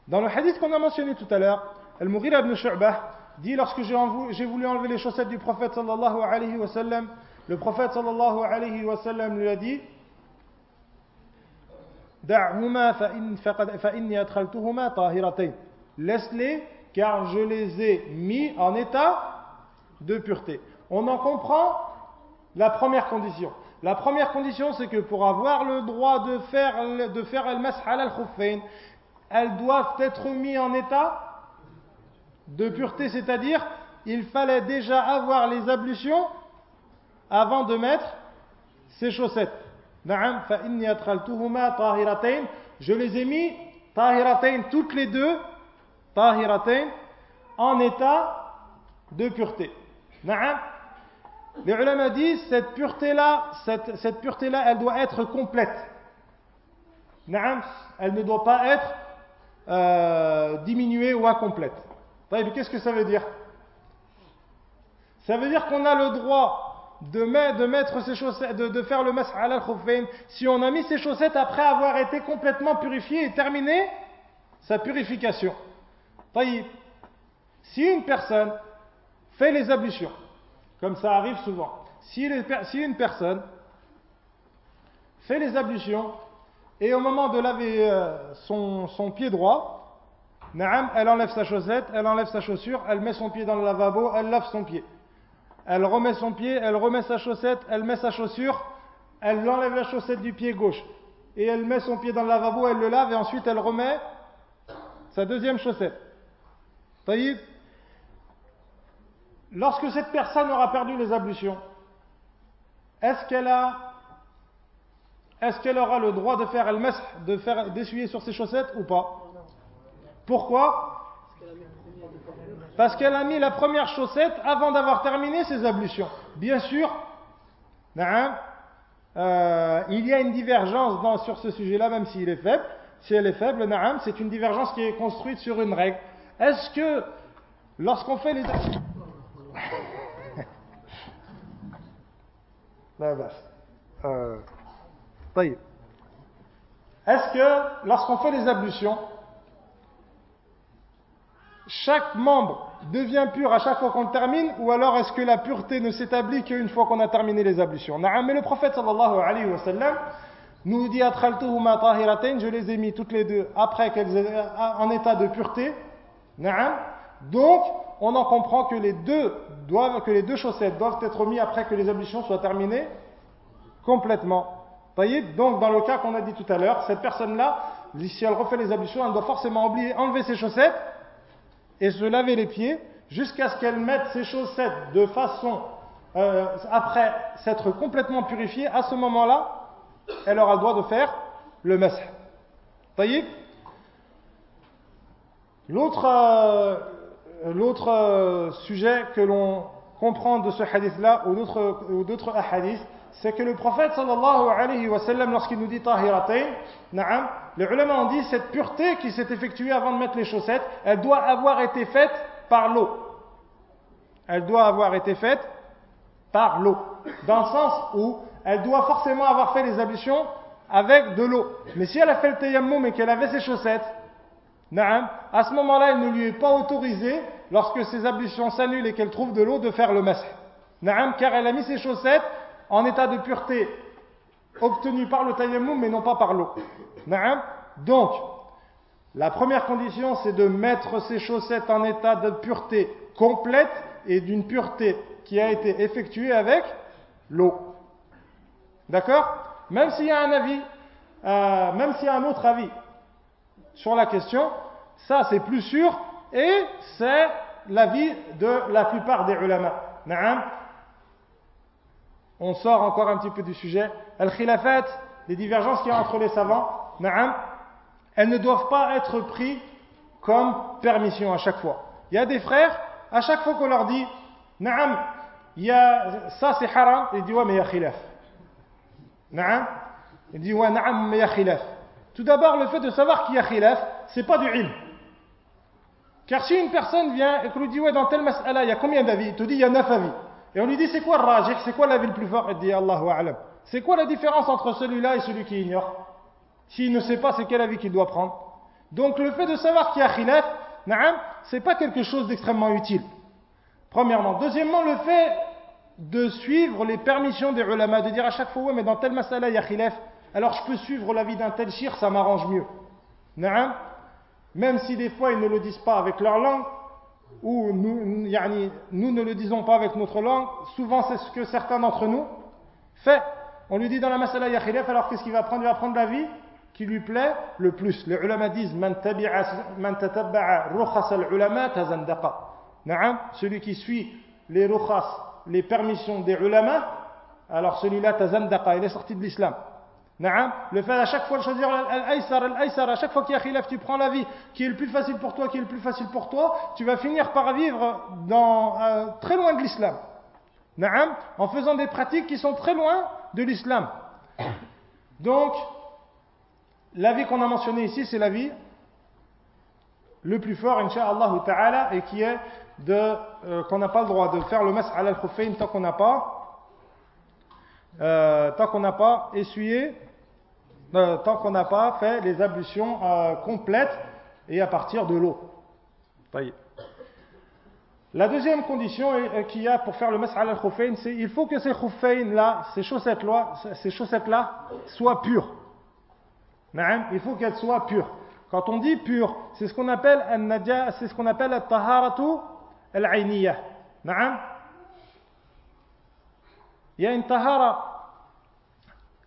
Dans le hadith qu'on a mentionné tout à l'heure, Al-Mughira ibn Shu'bah dit lorsque j'ai voulu enlever les chaussettes du prophète sallallahu alayhi wa sallam, le prophète sallallahu alayhi wa sallam lui a dit Laisse-les car je les ai mis en état de pureté. On en comprend la première condition. La première condition, c'est que pour avoir le droit de faire, de faire al-mas'h al elles doivent être mises en état de pureté, c'est-à-dire il fallait déjà avoir les ablutions avant de mettre ses chaussettes. Je les ai mis toutes les deux en état de pureté. Les ulama disent cette pureté-là, cette, cette pureté-là, elle doit être complète. Elle ne doit pas être euh, diminuée ou incomplète. Qu'est-ce que ça veut dire? Ça veut dire qu'on a le droit de, mettre ses chaussettes, de, faire le al si on a mis ses chaussettes après avoir été complètement purifié et terminé sa purification. Si une personne fait les ablutions, comme ça arrive souvent, si, une personne fait les ablutions et au moment de laver euh, son, son pied droit, elle enlève sa chaussette, elle enlève sa chaussure, elle met son pied dans le lavabo, elle lave son pied elle remet son pied, elle remet sa chaussette, elle met sa chaussure, elle enlève la chaussette du pied gauche et elle met son pied dans le lavabo, elle le lave et ensuite elle remet sa deuxième chaussette. Taïb, lorsque cette personne aura perdu les ablutions, est-ce qu'elle aura le droit de faire elle de d'essuyer sur ses chaussettes ou pas? Pourquoi? Parce qu'elle a mis la première chaussette avant d'avoir terminé ses ablutions. Bien sûr, euh, il y a une divergence sur ce sujet-là, même s'il est faible. Si elle est faible, c'est une divergence qui est construite sur une règle. Est-ce que lorsqu'on fait les [LAUGHS] euh, Est-ce que lorsqu'on fait les ablutions, chaque membre devient pur à chaque fois qu'on termine ou alors est-ce que la pureté ne s'établit qu'une fois qu'on a terminé les ablutions? Mais le prophète sallallahu alayhi wa sallam nous dit je les ai mis toutes les deux après qu'elles en état de pureté. Donc, on en comprend que les deux doivent, que les deux chaussettes doivent être mises après que les ablutions soient terminées complètement. Donc, dans le cas qu'on a dit tout à l'heure, cette personne-là, si elle refait les ablutions, elle doit forcément oublier, enlever ses chaussettes et se laver les pieds jusqu'à ce qu'elle mette ses chaussettes de façon, euh, après s'être complètement purifiée, à ce moment-là, elle aura le droit de faire le masih. L'autre euh, l'autre euh, sujet que l'on comprend de ce hadith-là ou d'autres hadiths, c'est que le prophète sallallahu alayhi wa sallam, lorsqu'il nous dit tahiratain, na'am, les ulama ont dit cette pureté qui s'est effectuée avant de mettre les chaussettes, elle doit avoir été faite par l'eau. Elle doit avoir été faite par l'eau. Dans le sens où elle doit forcément avoir fait les ablutions avec de l'eau. Mais si elle a fait le tayammum et qu'elle avait ses chaussettes, na'am, à ce moment-là, elle ne lui est pas autorisée, lorsque ses ablutions s'annulent et qu'elle trouve de l'eau, de faire le masih. Na'am, car elle a mis ses chaussettes en état de pureté obtenu par le tayammum mais non pas par l'eau. Donc, la première condition c'est de mettre ses chaussettes en état de pureté complète et d'une pureté qui a été effectuée avec l'eau. D'accord? Même s'il y a un avis, euh, même s'il y a un autre avis sur la question, ça c'est plus sûr et c'est l'avis de la plupart des ulama on sort encore un petit peu du sujet. Al-khilafat, les divergences qu'il y a entre les savants, elles ne doivent pas être prises comme permission à chaque fois. Il y a des frères, à chaque fois qu'on leur dit, na'am, il y a, ça c'est haram, ils disent ouais mais il y khilaf. Na'am, ils disent ouais na'am mais. Tout d'abord, le fait de savoir qu'il y a khilaf, c'est pas du ilm. Car si une personne vient et qu'on lui dit ouais dans tel mas'ala, il y a combien d'avis? Il te dit il y a neuf avis. Et on lui dit c'est quoi le c'est quoi la vie le plus fort Il dit Allahu A'lam. C'est quoi la différence entre celui-là et celui qui ignore? S'il ne sait pas, c'est quel avis qu'il doit prendre? Donc le fait de savoir qu'il y a khilaf, c'est pas quelque chose d'extrêmement utile. Premièrement. Deuxièmement, le fait de suivre les permissions des ulama, de dire à chaque fois, ouais, mais dans tel masala, il y a khilaf, alors je peux suivre l'avis d'un tel shir, ça m'arrange mieux. Même si des fois ils ne le disent pas avec leur langue, ou nous, nous ne le disons pas avec notre langue, souvent c'est ce que certains d'entre nous fait. On lui dit dans la masala ya khilaf, alors qu'est-ce qu'il va prendre? Il va prendre la vie qui lui plaît le plus. Les ulama disent Man tatabba'a rukhas al-ulama. Celui qui suit les rukhas, les permissions des ulama, alors celui-là tazandaqa, il est sorti de l'islam. Le fait à chaque fois de choisir à chaque fois qu'il y a khilaf, tu prends la vie qui est le plus facile pour toi, qui est le plus facile pour toi, tu vas finir par vivre dans, euh, très loin de l'islam. En faisant des pratiques qui sont très loin de l'islam. Donc, la vie qu'on a mentionnée ici, c'est la vie le plus fort, insha'Allah ta'ala, et qui est de, euh, qu'on n'a pas le droit de faire le mas al khuffayn tant qu'on n'a pas, euh, tant qu'on n'a pas essuyé euh, tant qu'on n'a pas fait les ablutions euh, complètes et à partir de l'eau. La deuxième condition euh, qu'il y a pour faire le mas'al al-khuffayn, c'est il faut que ces khuffayn là, ces chaussettes-là, ces chaussettes-là soient pures. Il faut qu'elles soient pures. Quand on dit pure, c'est ce qu'on appelle c'est ce qu'on appelle al-taharatu al-ayniyah. Il y a une tahara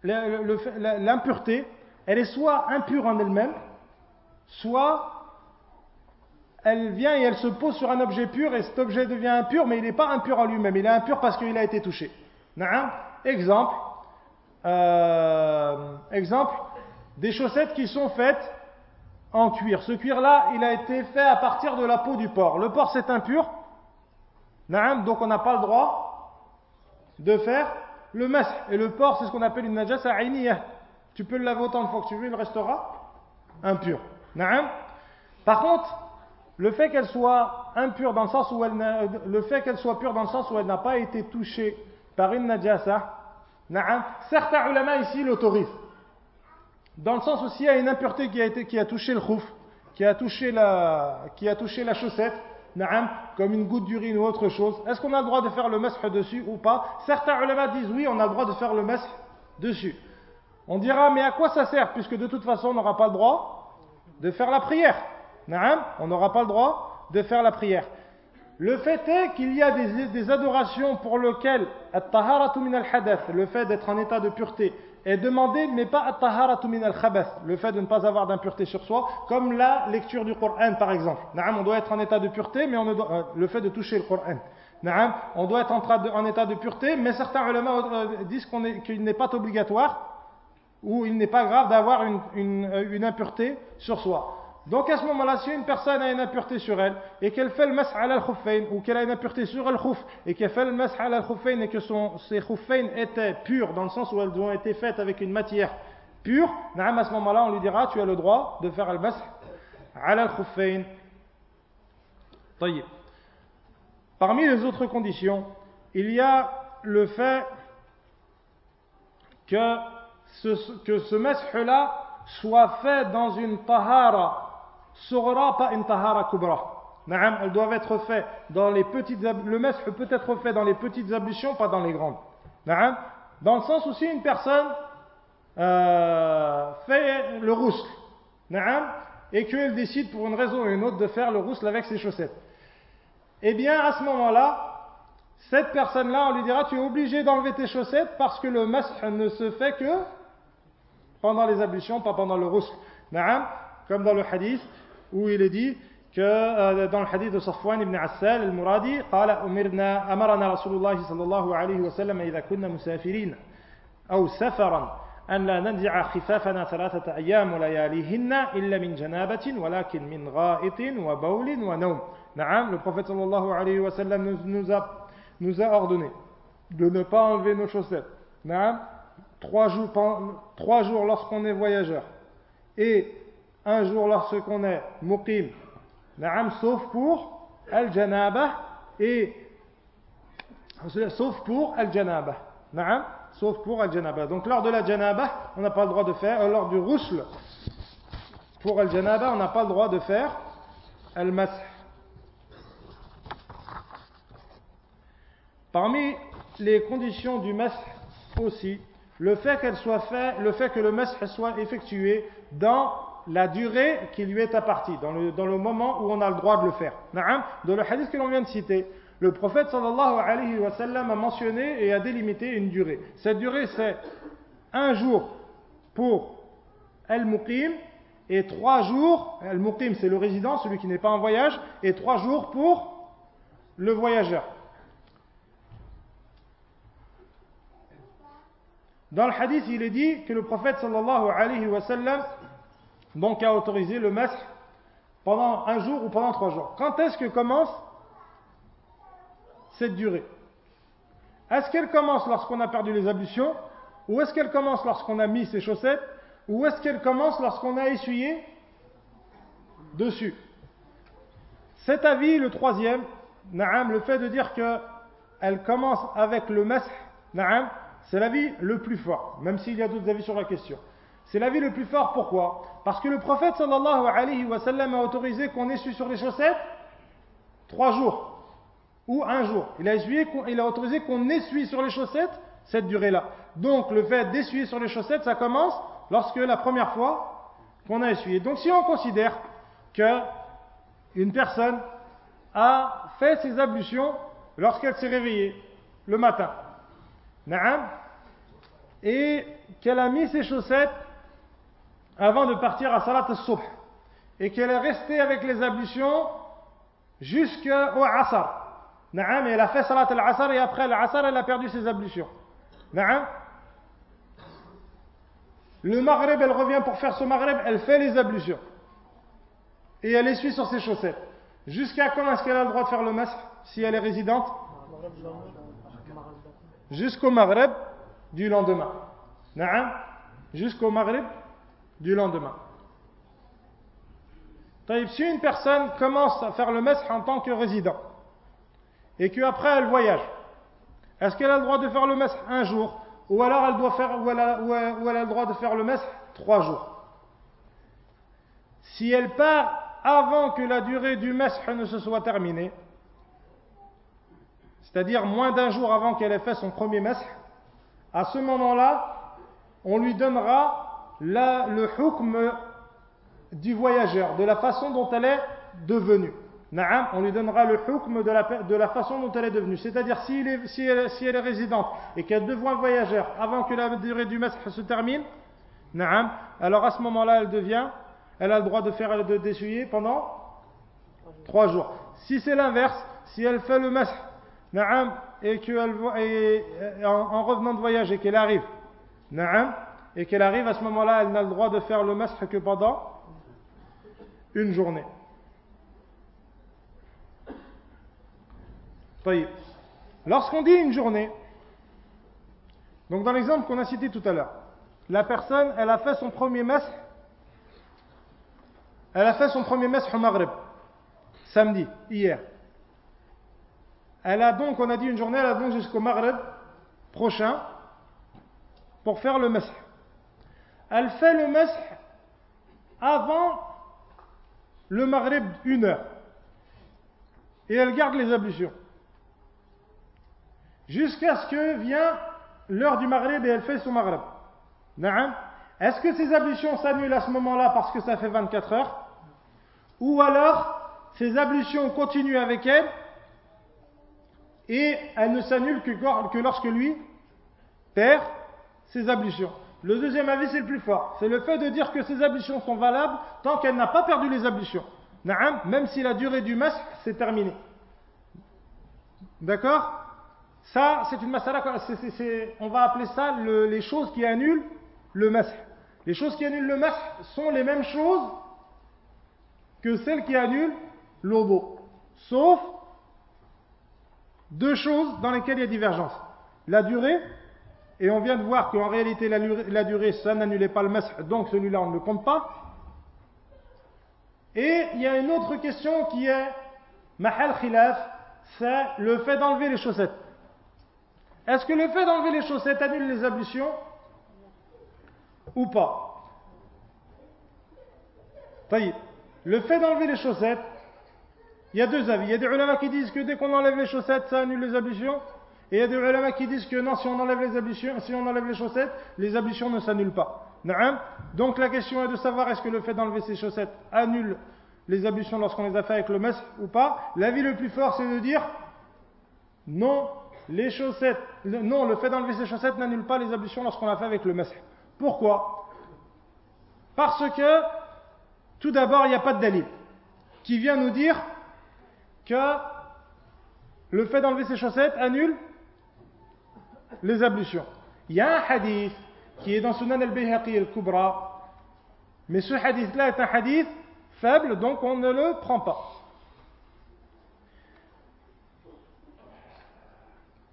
l'impureté, elle est soit impure en elle-même, soit elle vient et elle se pose sur un objet pur et cet objet devient impur, mais il n'est pas impur en lui-même, il est impur parce qu'il a été touché. Exemple, euh, exemple, des chaussettes qui sont faites en cuir. Ce cuir-là, il a été fait à partir de la peau du porc. Le porc, c'est impur. Donc on n'a pas le droit de faire le masque et le porc, c'est ce qu'on appelle une najasa ayniyah. Tu peux le laver autant de fois que tu veux, il restera impur. Par contre, le fait qu'elle soit impure dans le sens où elle le fait qu'elle soit pure dans le sens où elle n'a pas été touchée par une najasa, certains ulama ici l'autorisent. Dans le sens où s'il y a une impureté qui a, été, touché le khouf, qui a touché la chaussette, comme une goutte d'urine ou autre chose, est-ce qu'on a le droit de faire le masque dessus ou pas? Certains ulama disent oui, on a le droit de faire le masque dessus. On dira, mais à quoi ça sert Puisque de toute façon, on n'aura pas le droit de faire la prière? On n'aura pas le droit de faire la prière. Le fait est qu'il y a des, adorations pour lesquelles le fait d'être en état de pureté, est demandé, mais pas le fait de ne pas avoir d'impureté sur soi, comme la lecture du Coran par exemple. on doit être en état de pureté, mais on ne doit, euh, le fait de toucher le Coran. on doit être en, état de pureté, mais certains ulama euh, disent qu'il n'est pas obligatoire, ou il n'est pas grave d'avoir une, une, euh, une, impureté sur soi. Donc à ce moment-là, si une personne a une impureté sur elle et qu'elle fait le mas'h al khuffayn ou qu'elle a une impureté sur le khuf et qu'elle fait le mas'h al khuffayn et que son, ses khuffayn étaient purs dans le sens où elles ont été faites avec une matière pure, à ce moment-là, on lui dira tu as le droit de faire le mas'h al khuffayn. Parmi les autres conditions, il y a le fait que ce, que ce mas'h-là soit fait dans une tahara Sughra, pas une tahara kubra. Elles doivent être faites dans les petites le masque peut être fait dans les petites ablutions, pas dans les grandes. Dans le sens où si une personne euh, fait le rousle, et qu'elle décide pour une raison ou une autre de faire le rousle avec ses chaussettes, eh bien à ce moment-là, cette personne-là, on lui dira tu es obligé d'enlever tes chaussettes parce que le masque ne se fait que pendant les ablutions, pas pendant le rousle. Comme dans le hadith, où il est dit que euh, dans le hadith de Safwan ibn Assal al-Muradi قال أمرنا أمرنا رسول الله صلى الله عليه وسلم إذا كنا مسافرين أو سفرا أن لا ننزع خفافنا ثلاثة أيام ولياليهن إلا من جنابة ولكن من غائط وبول ونوم نعم le prophète صلى الله عليه وسلم nous, nous, a, nous a ordonné de ne pas enlever nos chaussettes نعم trois jours, trois jours lorsqu'on est voyageur et un jour lorsqu'on est muqim, sauf pour al-janaba et sauf pour al-janaba. sauf pour al-janaba. Donc lors de la janaba, on n'a pas le droit de faire, euh, lors du rousl, pour al-janaba, on n'a pas le droit de faire al-mash. Parmi les conditions du mash aussi, le fait qu'elle soit fait, le fait que le mash soit effectué dans la durée qui lui est appartie, dans le, dans le moment où on a le droit de le faire. Dans le hadith que l'on vient de citer, le prophète sallallahu alayhi wa sallam a mentionné et a délimité une durée. Cette durée, c'est un jour pour al-muqim et trois jours, al-muqim c'est le résident, celui qui n'est pas en voyage, et trois jours pour le voyageur. Dans le hadith, il est dit que le prophète sallallahu alayhi wa sallam donc à autoriser le masque pendant un jour ou pendant trois jours. Quand est-ce que commence cette durée? Est-ce qu'elle commence lorsqu'on a perdu les ablutions? Ou est-ce qu'elle commence lorsqu'on a mis ses chaussettes? Ou est-ce qu'elle commence lorsqu'on a essuyé dessus? Cet avis, le troisième, naam, le fait de dire qu'elle commence avec le masque, naam, c'est l'avis le plus fort, même s'il y a d'autres avis sur la question. C'est l'avis le plus fort, pourquoi? Parce que le prophète sallallahu alayhi wa sallam a autorisé qu'on essuie sur les chaussettes trois jours ou un jour. Il a, il a autorisé qu'on essuie sur les chaussettes cette durée-là. Donc le fait d'essuyer sur les chaussettes, ça commence lorsque la première fois qu'on a essuyé. Donc si on considère que une personne a fait ses ablutions lorsqu'elle s'est réveillée le matin, et qu'elle a mis ses chaussettes avant de partir à Salat al-Subh et qu'elle est restée avec les ablutions jusqu'au Asr. Naam, elle a fait Salat al-Asr et après l'Asr, elle a perdu ses ablutions. Naam. Le Maghreb, elle revient pour faire ce Maghreb, elle fait les ablutions. Et elle essuie sur ses chaussettes. Jusqu'à quand est-ce qu'elle a le droit de faire le masque si elle est résidente? Jusqu'au Maghreb du lendemain. Naam. Jusqu'au Maghreb du lendemain. Si une personne commence à faire le mestre en tant que résident et qu'après elle voyage, est-ce qu'elle a le droit de faire le mestre un jour ou alors elle, doit faire, ou elle, a, le droit de faire le mestre trois jours? Si elle part avant que la durée du mestre ne se soit terminée, c'est-à-dire moins d'un jour avant qu'elle ait fait son premier mestre, à ce moment-là, on lui donnera le hukm du voyageur, de la façon dont elle est devenue. Naam, on lui donnera le hukm de la, la façon dont elle est devenue. C'est-à-dire, si, elle, est résidente et qu'elle devient voyageur avant que la durée du masque se termine, naam, alors à ce moment-là, elle devient, elle a le droit de faire de d'essuyer pendant trois jours. Si c'est l'inverse, si elle fait le masque, naam, et qu'elle en, en revenant de voyage et qu'elle arrive, naam, et qu'elle arrive à ce moment-là, elle n'a le droit de faire le masque que pendant une journée. Lorsqu'on dit une journée, donc dans l'exemple qu'on a cité tout à l'heure, la personne, elle a fait son premier messe, elle a fait son premier messe au Maghreb, samedi, hier. Elle a donc, on a dit une journée, elle a donc jusqu'au Maghreb prochain pour faire le messe. Elle fait le messe avant le Maghreb une heure. Et elle garde les ablutions. Jusqu'à ce que vient l'heure du Maghreb et elle fait son Maghreb. Est-ce que ces ablutions s'annulent à ce moment-là parce que ça fait 24 heures? Ou alors ces ablutions continuent avec elle et elles ne s'annulent que, lorsque lui perd ses ablutions. Le deuxième avis, c'est le plus fort. C'est le fait de dire que ces ablutions sont valables tant qu'elle n'a pas perdu les ablutions. Même si la durée du masque s'est terminée. D'accord? Ça, c'est une masala, on va appeler ça les choses qui annulent le masque. Les choses qui annulent le masque sont les mêmes choses que celles qui annulent l'obo. Sauf deux choses dans lesquelles il y a divergence. La durée, et on vient de voir qu'en réalité la, durée, ça n'annulait pas le masque, donc celui-là on ne le compte pas. Et il y a une autre question qui est mahal khilaf, c'est le fait d'enlever les chaussettes. Est-ce que le fait d'enlever les chaussettes annule les ablutions ou pas? Le fait d'enlever les chaussettes, il y a deux avis. Il y a des ulama qui disent que dès qu'on enlève les chaussettes, ça annule les ablutions. Et il y a des ulama qui disent que non, si on enlève les ablutions, si on enlève les chaussettes, les ablutions ne s'annulent pas. Donc la question est de savoir est-ce que le fait d'enlever ces chaussettes annule les ablutions lorsqu'on les a fait avec le mes ou pas. L'avis le plus fort, c'est de dire non, les chaussettes, non, le fait d'enlever ces chaussettes n'annule pas les ablutions lorsqu'on l'a fait avec le mes. Pourquoi? Parce que, tout d'abord, il n'y a pas de dalil qui vient nous dire que le fait d'enlever ses chaussettes annule les ablutions. Il y a un hadith qui est dans Sunan al-Bayhaqi al-Kubra, mais ce hadith-là est un hadith faible, donc on ne le prend pas.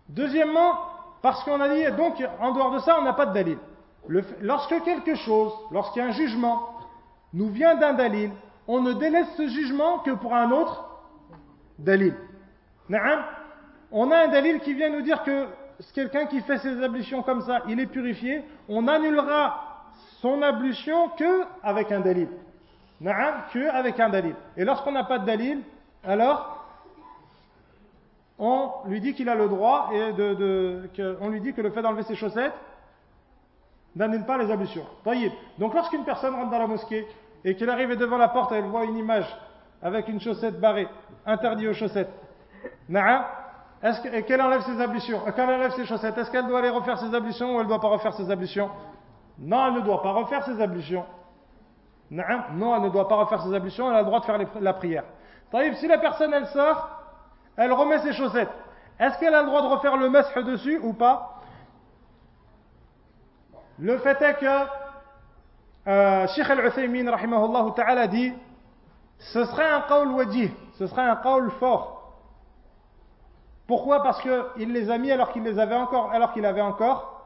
Deuxièmement, parce qu'on a dit, donc en dehors de ça, on n'a pas de dalil. lorsque quelque chose, lorsqu'il y a un jugement, nous vient d'un dalil, on ne délaisse ce jugement que pour un autre dalil. On a un dalil qui vient nous dire que quelqu'un qui fait ses ablutions comme ça, il est purifié, on annulera son ablution que avec un dalil. Que avec un dalil. Et lorsqu'on n'a pas de dalil, alors on lui dit qu'il a le droit et on lui dit que le fait d'enlever ses chaussettes n'annule pas les ablutions. Donc lorsqu'une personne rentre dans la mosquée et qu'elle arrive devant la porte et elle voit une image avec une chaussette barrée, interdit aux chaussettes. Est-ce qu'elle enlève ses ablutions? Quand elle enlève ses chaussettes, est-ce qu'elle doit aller refaire ses ablutions ou elle ne doit pas refaire ses ablutions? Non, elle ne doit pas refaire ses ablutions. Non, elle ne doit pas refaire ses ablutions, elle a le droit de faire la prière. Si la personne elle sort, elle remet ses chaussettes. Est-ce qu'elle a le droit de refaire le masque dessus ou pas? Le fait est que euh, Sheikh al-Uthaymin ta'ala dit ce serait un qawl wajih, ce serait un qawl fort. Pourquoi? Parce qu'il les a mis alors qu'il les avait encore, alors qu'il avait encore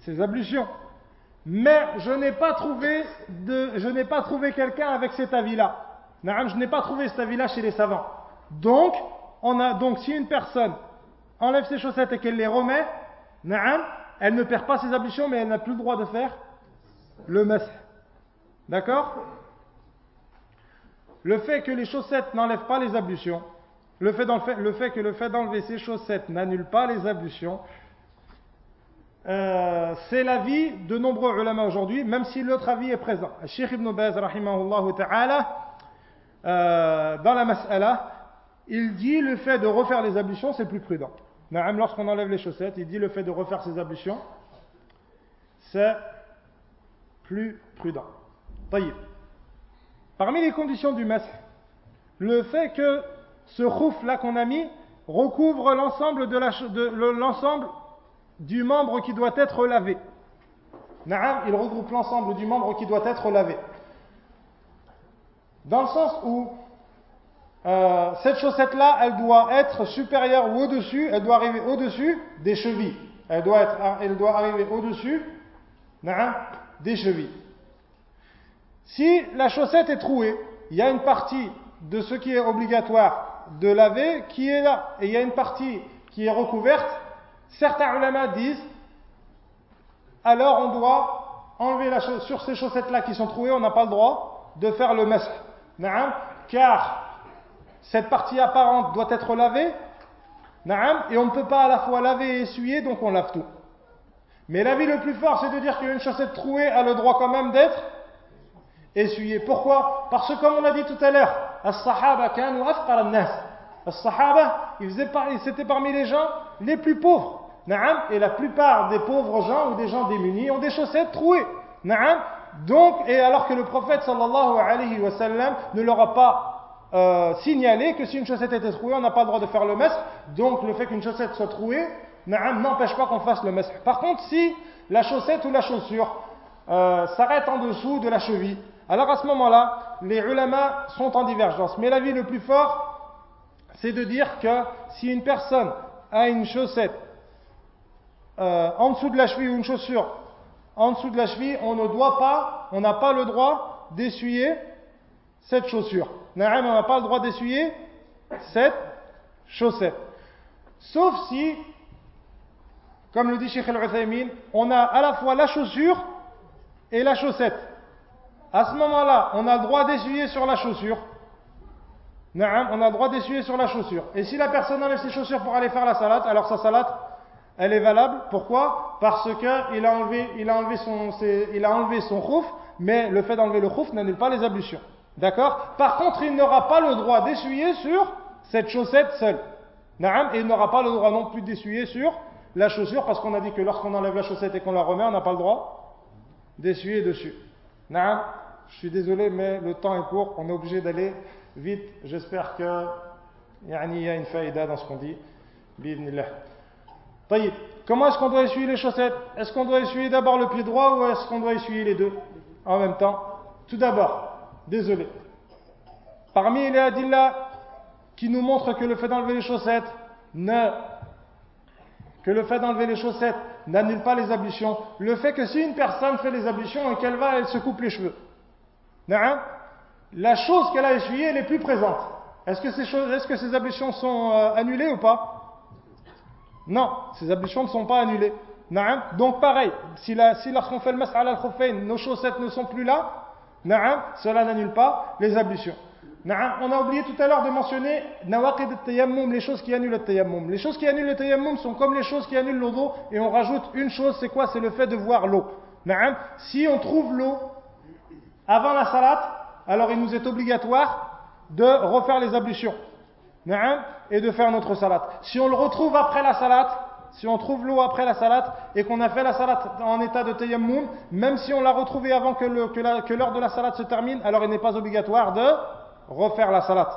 ses ablutions. Mais je n'ai pas trouvé je n'ai pas trouvé quelqu'un avec cet avis-là. Je n'ai pas trouvé cet avis-là chez les savants. Donc, on a, donc si une personne enlève ses chaussettes et qu'elle les remet, elle ne perd pas ses ablutions, mais elle n'a plus le droit de faire le mas. D'accord? Le fait que les chaussettes n'enlèvent pas les ablutions, le fait, que le fait d'enlever ses chaussettes n'annule pas les ablutions, euh, c'est l'avis de nombreux ulama aujourd'hui, même si l'autre avis est présent. Sheikh Ibn Baz, ta'ala, euh, dans la mas'ala, il dit le fait de refaire les ablutions, c'est plus prudent. Même lorsqu'on enlève les chaussettes, il dit le fait de refaire ses ablutions, c'est plus prudent. Taïb. Parmi les conditions du masque, le fait que ce rouf là qu'on a mis recouvre l'ensemble du membre qui doit être lavé. il regroupe l'ensemble du membre qui doit être lavé. Dans le sens où euh, cette chaussette-là, elle doit être supérieure ou au-dessus, elle doit arriver au-dessus des chevilles. Elle doit, doit arriver au-dessus des chevilles. Si la chaussette est trouée, il y a une partie de ce qui est obligatoire de laver qui est là, et il y a une partie qui est recouverte. Certains ulama disent, alors on doit enlever la sur ces chaussettes-là qui sont trouées, on n'a pas le droit de faire le masque. Car cette partie apparente doit être lavée, et on ne peut pas à la fois laver et essuyer, donc on lave tout. Mais l'avis le plus fort, c'est de dire qu'une chaussette trouée a le droit quand même d'être essuyée. Pourquoi? Parce que comme on l'a dit tout à l'heure, afqar nas As-sahaba, ils étaient parmi les gens les plus pauvres. Et la plupart des pauvres gens ou des gens démunis ont des chaussettes trouées. Donc, et alors que le prophète sallallahu alayhi wa sallam ne leur a pas euh, signaler que si une chaussette était trouée, on n'a pas le droit de faire le mestre. Donc le fait qu'une chaussette soit trouée n'empêche pas qu'on fasse le mestre. Par contre, si la chaussette ou la chaussure euh, s'arrête en dessous de la cheville, alors à ce moment-là, les ulama sont en divergence. Mais l'avis le plus fort, c'est de dire que si une personne a une chaussette euh, en dessous de la cheville ou une chaussure en dessous de la cheville, on ne doit pas, on n'a pas le droit d'essuyer cette chaussure. on n'a pas le droit d'essuyer cette chaussette. Sauf si, comme le dit Sheikh Al-Uthaymin, on a à la fois la chaussure et la chaussette. À ce moment-là, on a le droit d'essuyer sur la chaussure. on a le droit d'essuyer sur la chaussure. Et si la personne enlève ses chaussures pour aller faire la salade, alors sa salade, elle est valable. Pourquoi? Parce qu'il a enlevé, il a enlevé son, enlevé son khouf, mais le fait d'enlever le khouf n'annule pas les ablutions. D'accord? Par contre, il n'aura pas le droit d'essuyer sur cette chaussette seule. Et il n'aura pas le droit non plus d'essuyer sur la chaussure parce qu'on a dit que lorsqu'on enlève la chaussette et qu'on la remet, on n'a pas le droit d'essuyer dessus. Naam, je suis désolé, mais le temps est court, on est obligé d'aller vite. J'espère que il y a une faïda dans ce qu'on dit. Comment est-ce qu'on doit essuyer les chaussettes? Est-ce qu'on doit essuyer d'abord le pied droit ou est-ce qu'on doit essuyer les deux en même temps? Tout d'abord, Désolé. Parmi les adillas qui nous montrent que le fait d'enlever les chaussettes ne que le fait d'enlever les chaussettes n'annule pas les ablutions, le fait que si une personne fait les ablutions et qu'elle va, elle se coupe les cheveux. La chose qu'elle a essuyée, elle est plus présente. Est-ce que ces, choses, est-ce que ces ablutions sont euh, annulées ou pas? Non, ces ablutions ne sont pas annulées. Donc pareil, si, si lorsqu'on fait le mas'al al nos chaussettes ne sont plus là, cela n'annule pas les ablutions. On a oublié tout à l'heure de mentionner les choses qui annulent le tayammum. Les choses qui annulent le tayammum sont comme les choses qui annulent l'eau et on rajoute une chose, c'est quoi? C'est le fait de voir l'eau. Si on trouve l'eau avant la salat, alors il nous est obligatoire de refaire les ablutions et de faire notre salat. Si on le retrouve après la salat, si on trouve l'eau après la salade et qu'on a fait la salade en état de tayammum, même si on l'a retrouvée avant que l'heure de la salade se termine, alors il n'est pas obligatoire de refaire la salade.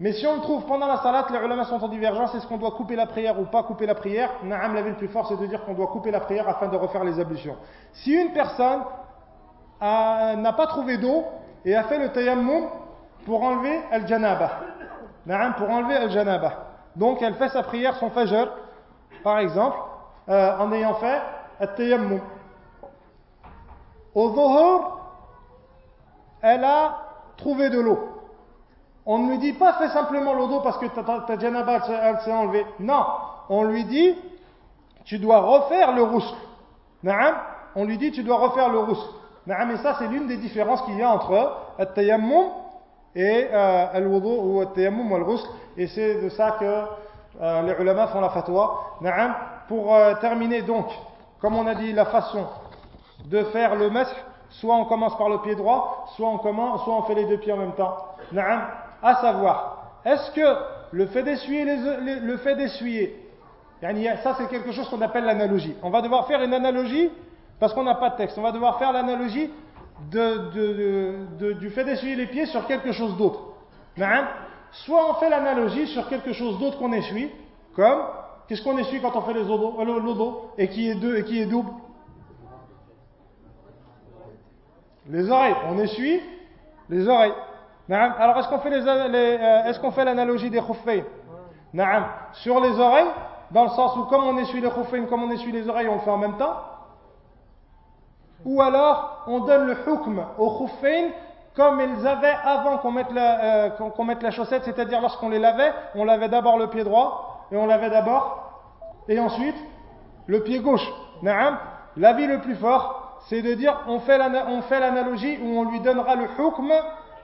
Mais si on le trouve pendant la salade, les ulama sont en divergence, est-ce qu'on doit couper la prière ou pas couper la prière? Naam, la vie le plus fort, c'est de dire qu'on doit couper la prière afin de refaire les ablutions. Si une personne n'a pas trouvé d'eau et a fait le tayammum pour enlever al-janaba, pour enlever al-janaba, donc elle fait sa prière, son fajr, par exemple, euh, en ayant fait at-tayammum. Au dhuhr, elle a trouvé de l'eau. On ne lui dit pas fais simplement l'eau d'eau parce que ta, janaba elle s'est enlevée. Non, on lui dit tu dois refaire le rousse. On lui dit tu dois refaire le rousse. Et ça c'est l'une des différences qu'il y a entre at-tayammum et euh, al-wudu ou al-tayammum ou al-ghusl et c'est de ça que euh, les ulama font la fatwa pour euh, terminer donc comme on a dit la façon de faire le masque soit on commence par le pied droit soit on commence soit on fait les deux pieds en même temps. Naam. à savoir est-ce que le fait d'essuyer le fait d'essuyer ça c'est quelque chose qu'on appelle l'analogie. On va devoir faire une analogie parce qu'on n'a pas de texte. On va devoir faire l'analogie du fait d'essuyer les pieds sur quelque chose d'autre. Soit on fait l'analogie sur quelque chose d'autre qu'on essuie, comme qu'est-ce qu'on essuie quand on fait les euh, l'odo et qui est deux et qui est double? Les oreilles, on essuie Les oreilles. Alors est-ce qu'on fait, les, euh, est qu'on fait l'analogie des khuffayn Sur les oreilles, dans le sens où comme on essuie les khuffayn, comme on essuie les oreilles, on le fait en même temps? Ou alors on donne le hukm aux khuffayn comme ils avaient avant qu'on mette, la, euh, qu'on mette la chaussette, c'est-à-dire lorsqu'on les lavait, on lavait d'abord le pied droit, et on lavait d'abord, et ensuite le pied gauche. L'avis le plus fort, c'est de dire on fait l'analogie où on lui donnera le hukm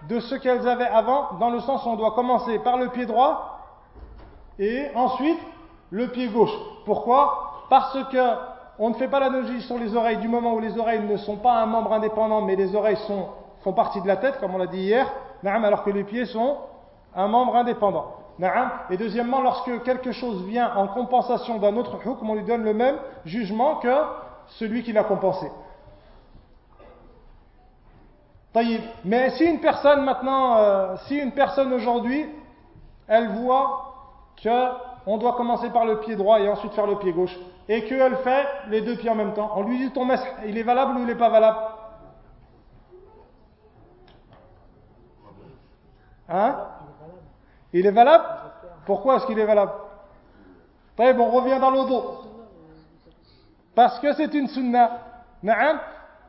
de ce qu'elles avaient avant, dans le sens où on doit commencer par le pied droit et ensuite le pied gauche. Pourquoi? Parce que on ne fait pas l'analogie sur les oreilles du moment où les oreilles ne sont pas un membre indépendant, mais les oreilles font partie de la tête, comme on l'a dit hier, alors que les pieds sont un membre indépendant. Et deuxièmement, lorsque quelque chose vient en compensation d'un autre hukm, on lui donne le même jugement que celui qui l'a compensé. Mais si une personne maintenant, euh, si une personne aujourd'hui, elle voit qu'on doit commencer par le pied droit et ensuite faire le pied gauche, et qu'elle fait les deux pieds en même temps, on lui dit ton mestre, il est valable ou il n'est pas valable? Hein? Il est valable? Pourquoi est-ce qu'il est valable? On revient dans l'autre. Parce que c'est une sunna.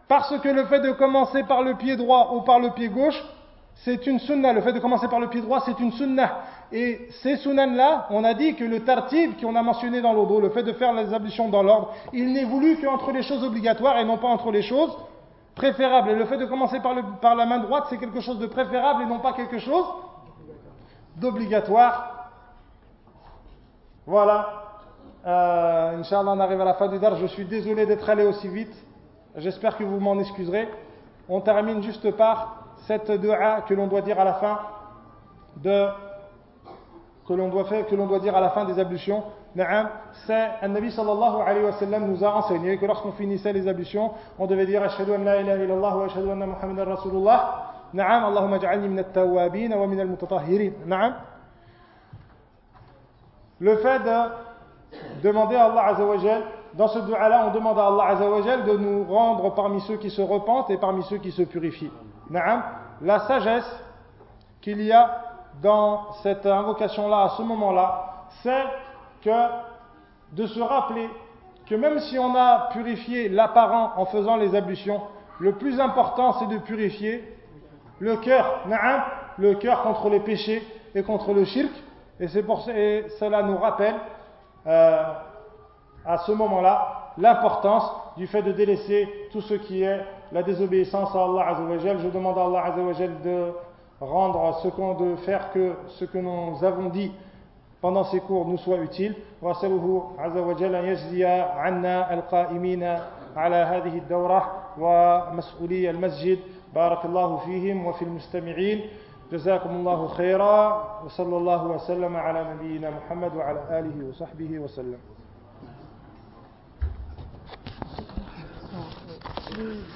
Parce que le fait de commencer par le pied droit ou par le pied gauche, c'est une sunna. Le fait de commencer par le pied droit, c'est une sunna. Et ces sunnan-là, on a dit que le tartib qu'on a mentionné dans l'autre, le fait de faire les ablutions dans l'ordre, il n'est voulu qu'entre les choses obligatoires et non pas entre les choses préférables. Et le fait de commencer par, par la main droite, c'est quelque chose de préférable et non pas quelque chose d'obligatoire. Voilà. Euh, Inch'Allah, on arrive à la fin du dar. Je suis désolé d'être allé aussi vite. J'espère que vous m'en excuserez. On termine juste par cette dua que l'on doit dire à la fin de que l'on doit faire, que l'on doit dire à la fin des ablutions. C'est un Nabi sallallahu alayhi wa sallam nous a enseigné que lorsqu'on finissait les ablutions, on devait dire Ashhadu an la ilaha illallah wa ashhadu anna Muhammadan Rasulullah. Allahumma ja'alni min at-tawwabin wa min al-mutatahhirin. Na'am. Le fait de demander à Allah Azzawajal dans ce dua-là, on demande à Allah Azzawajal de nous rendre parmi ceux qui se repentent et parmi ceux qui se purifient. Naam, la sagesse qu'il y a dans cette invocation-là, à ce moment-là, c'est que de se rappeler que même si on a purifié l'apparent en faisant les ablutions, le plus important c'est de purifier le cœur, naam, le cœur contre les péchés et contre le shirk, et, pour, cela nous rappelle euh, à ce moment-là l'importance du fait de délaisser tout ce qui est la désobéissance à Allah Azzawajal. Je demande à Allah Azzawajal de rendre ce qu'on de faire que ce que nous avons dit pendant ces cours nous soit utile. وأسأله عز وجل أن يجزي عنا القائمين على هذه الدورة ومسؤولي المسجد بارك الله فيهم وفي المستمعين جزاكم الله خيرا وصلى الله وسلم على نبينا محمد وعلى آله وصحبه وسلم Barakallahu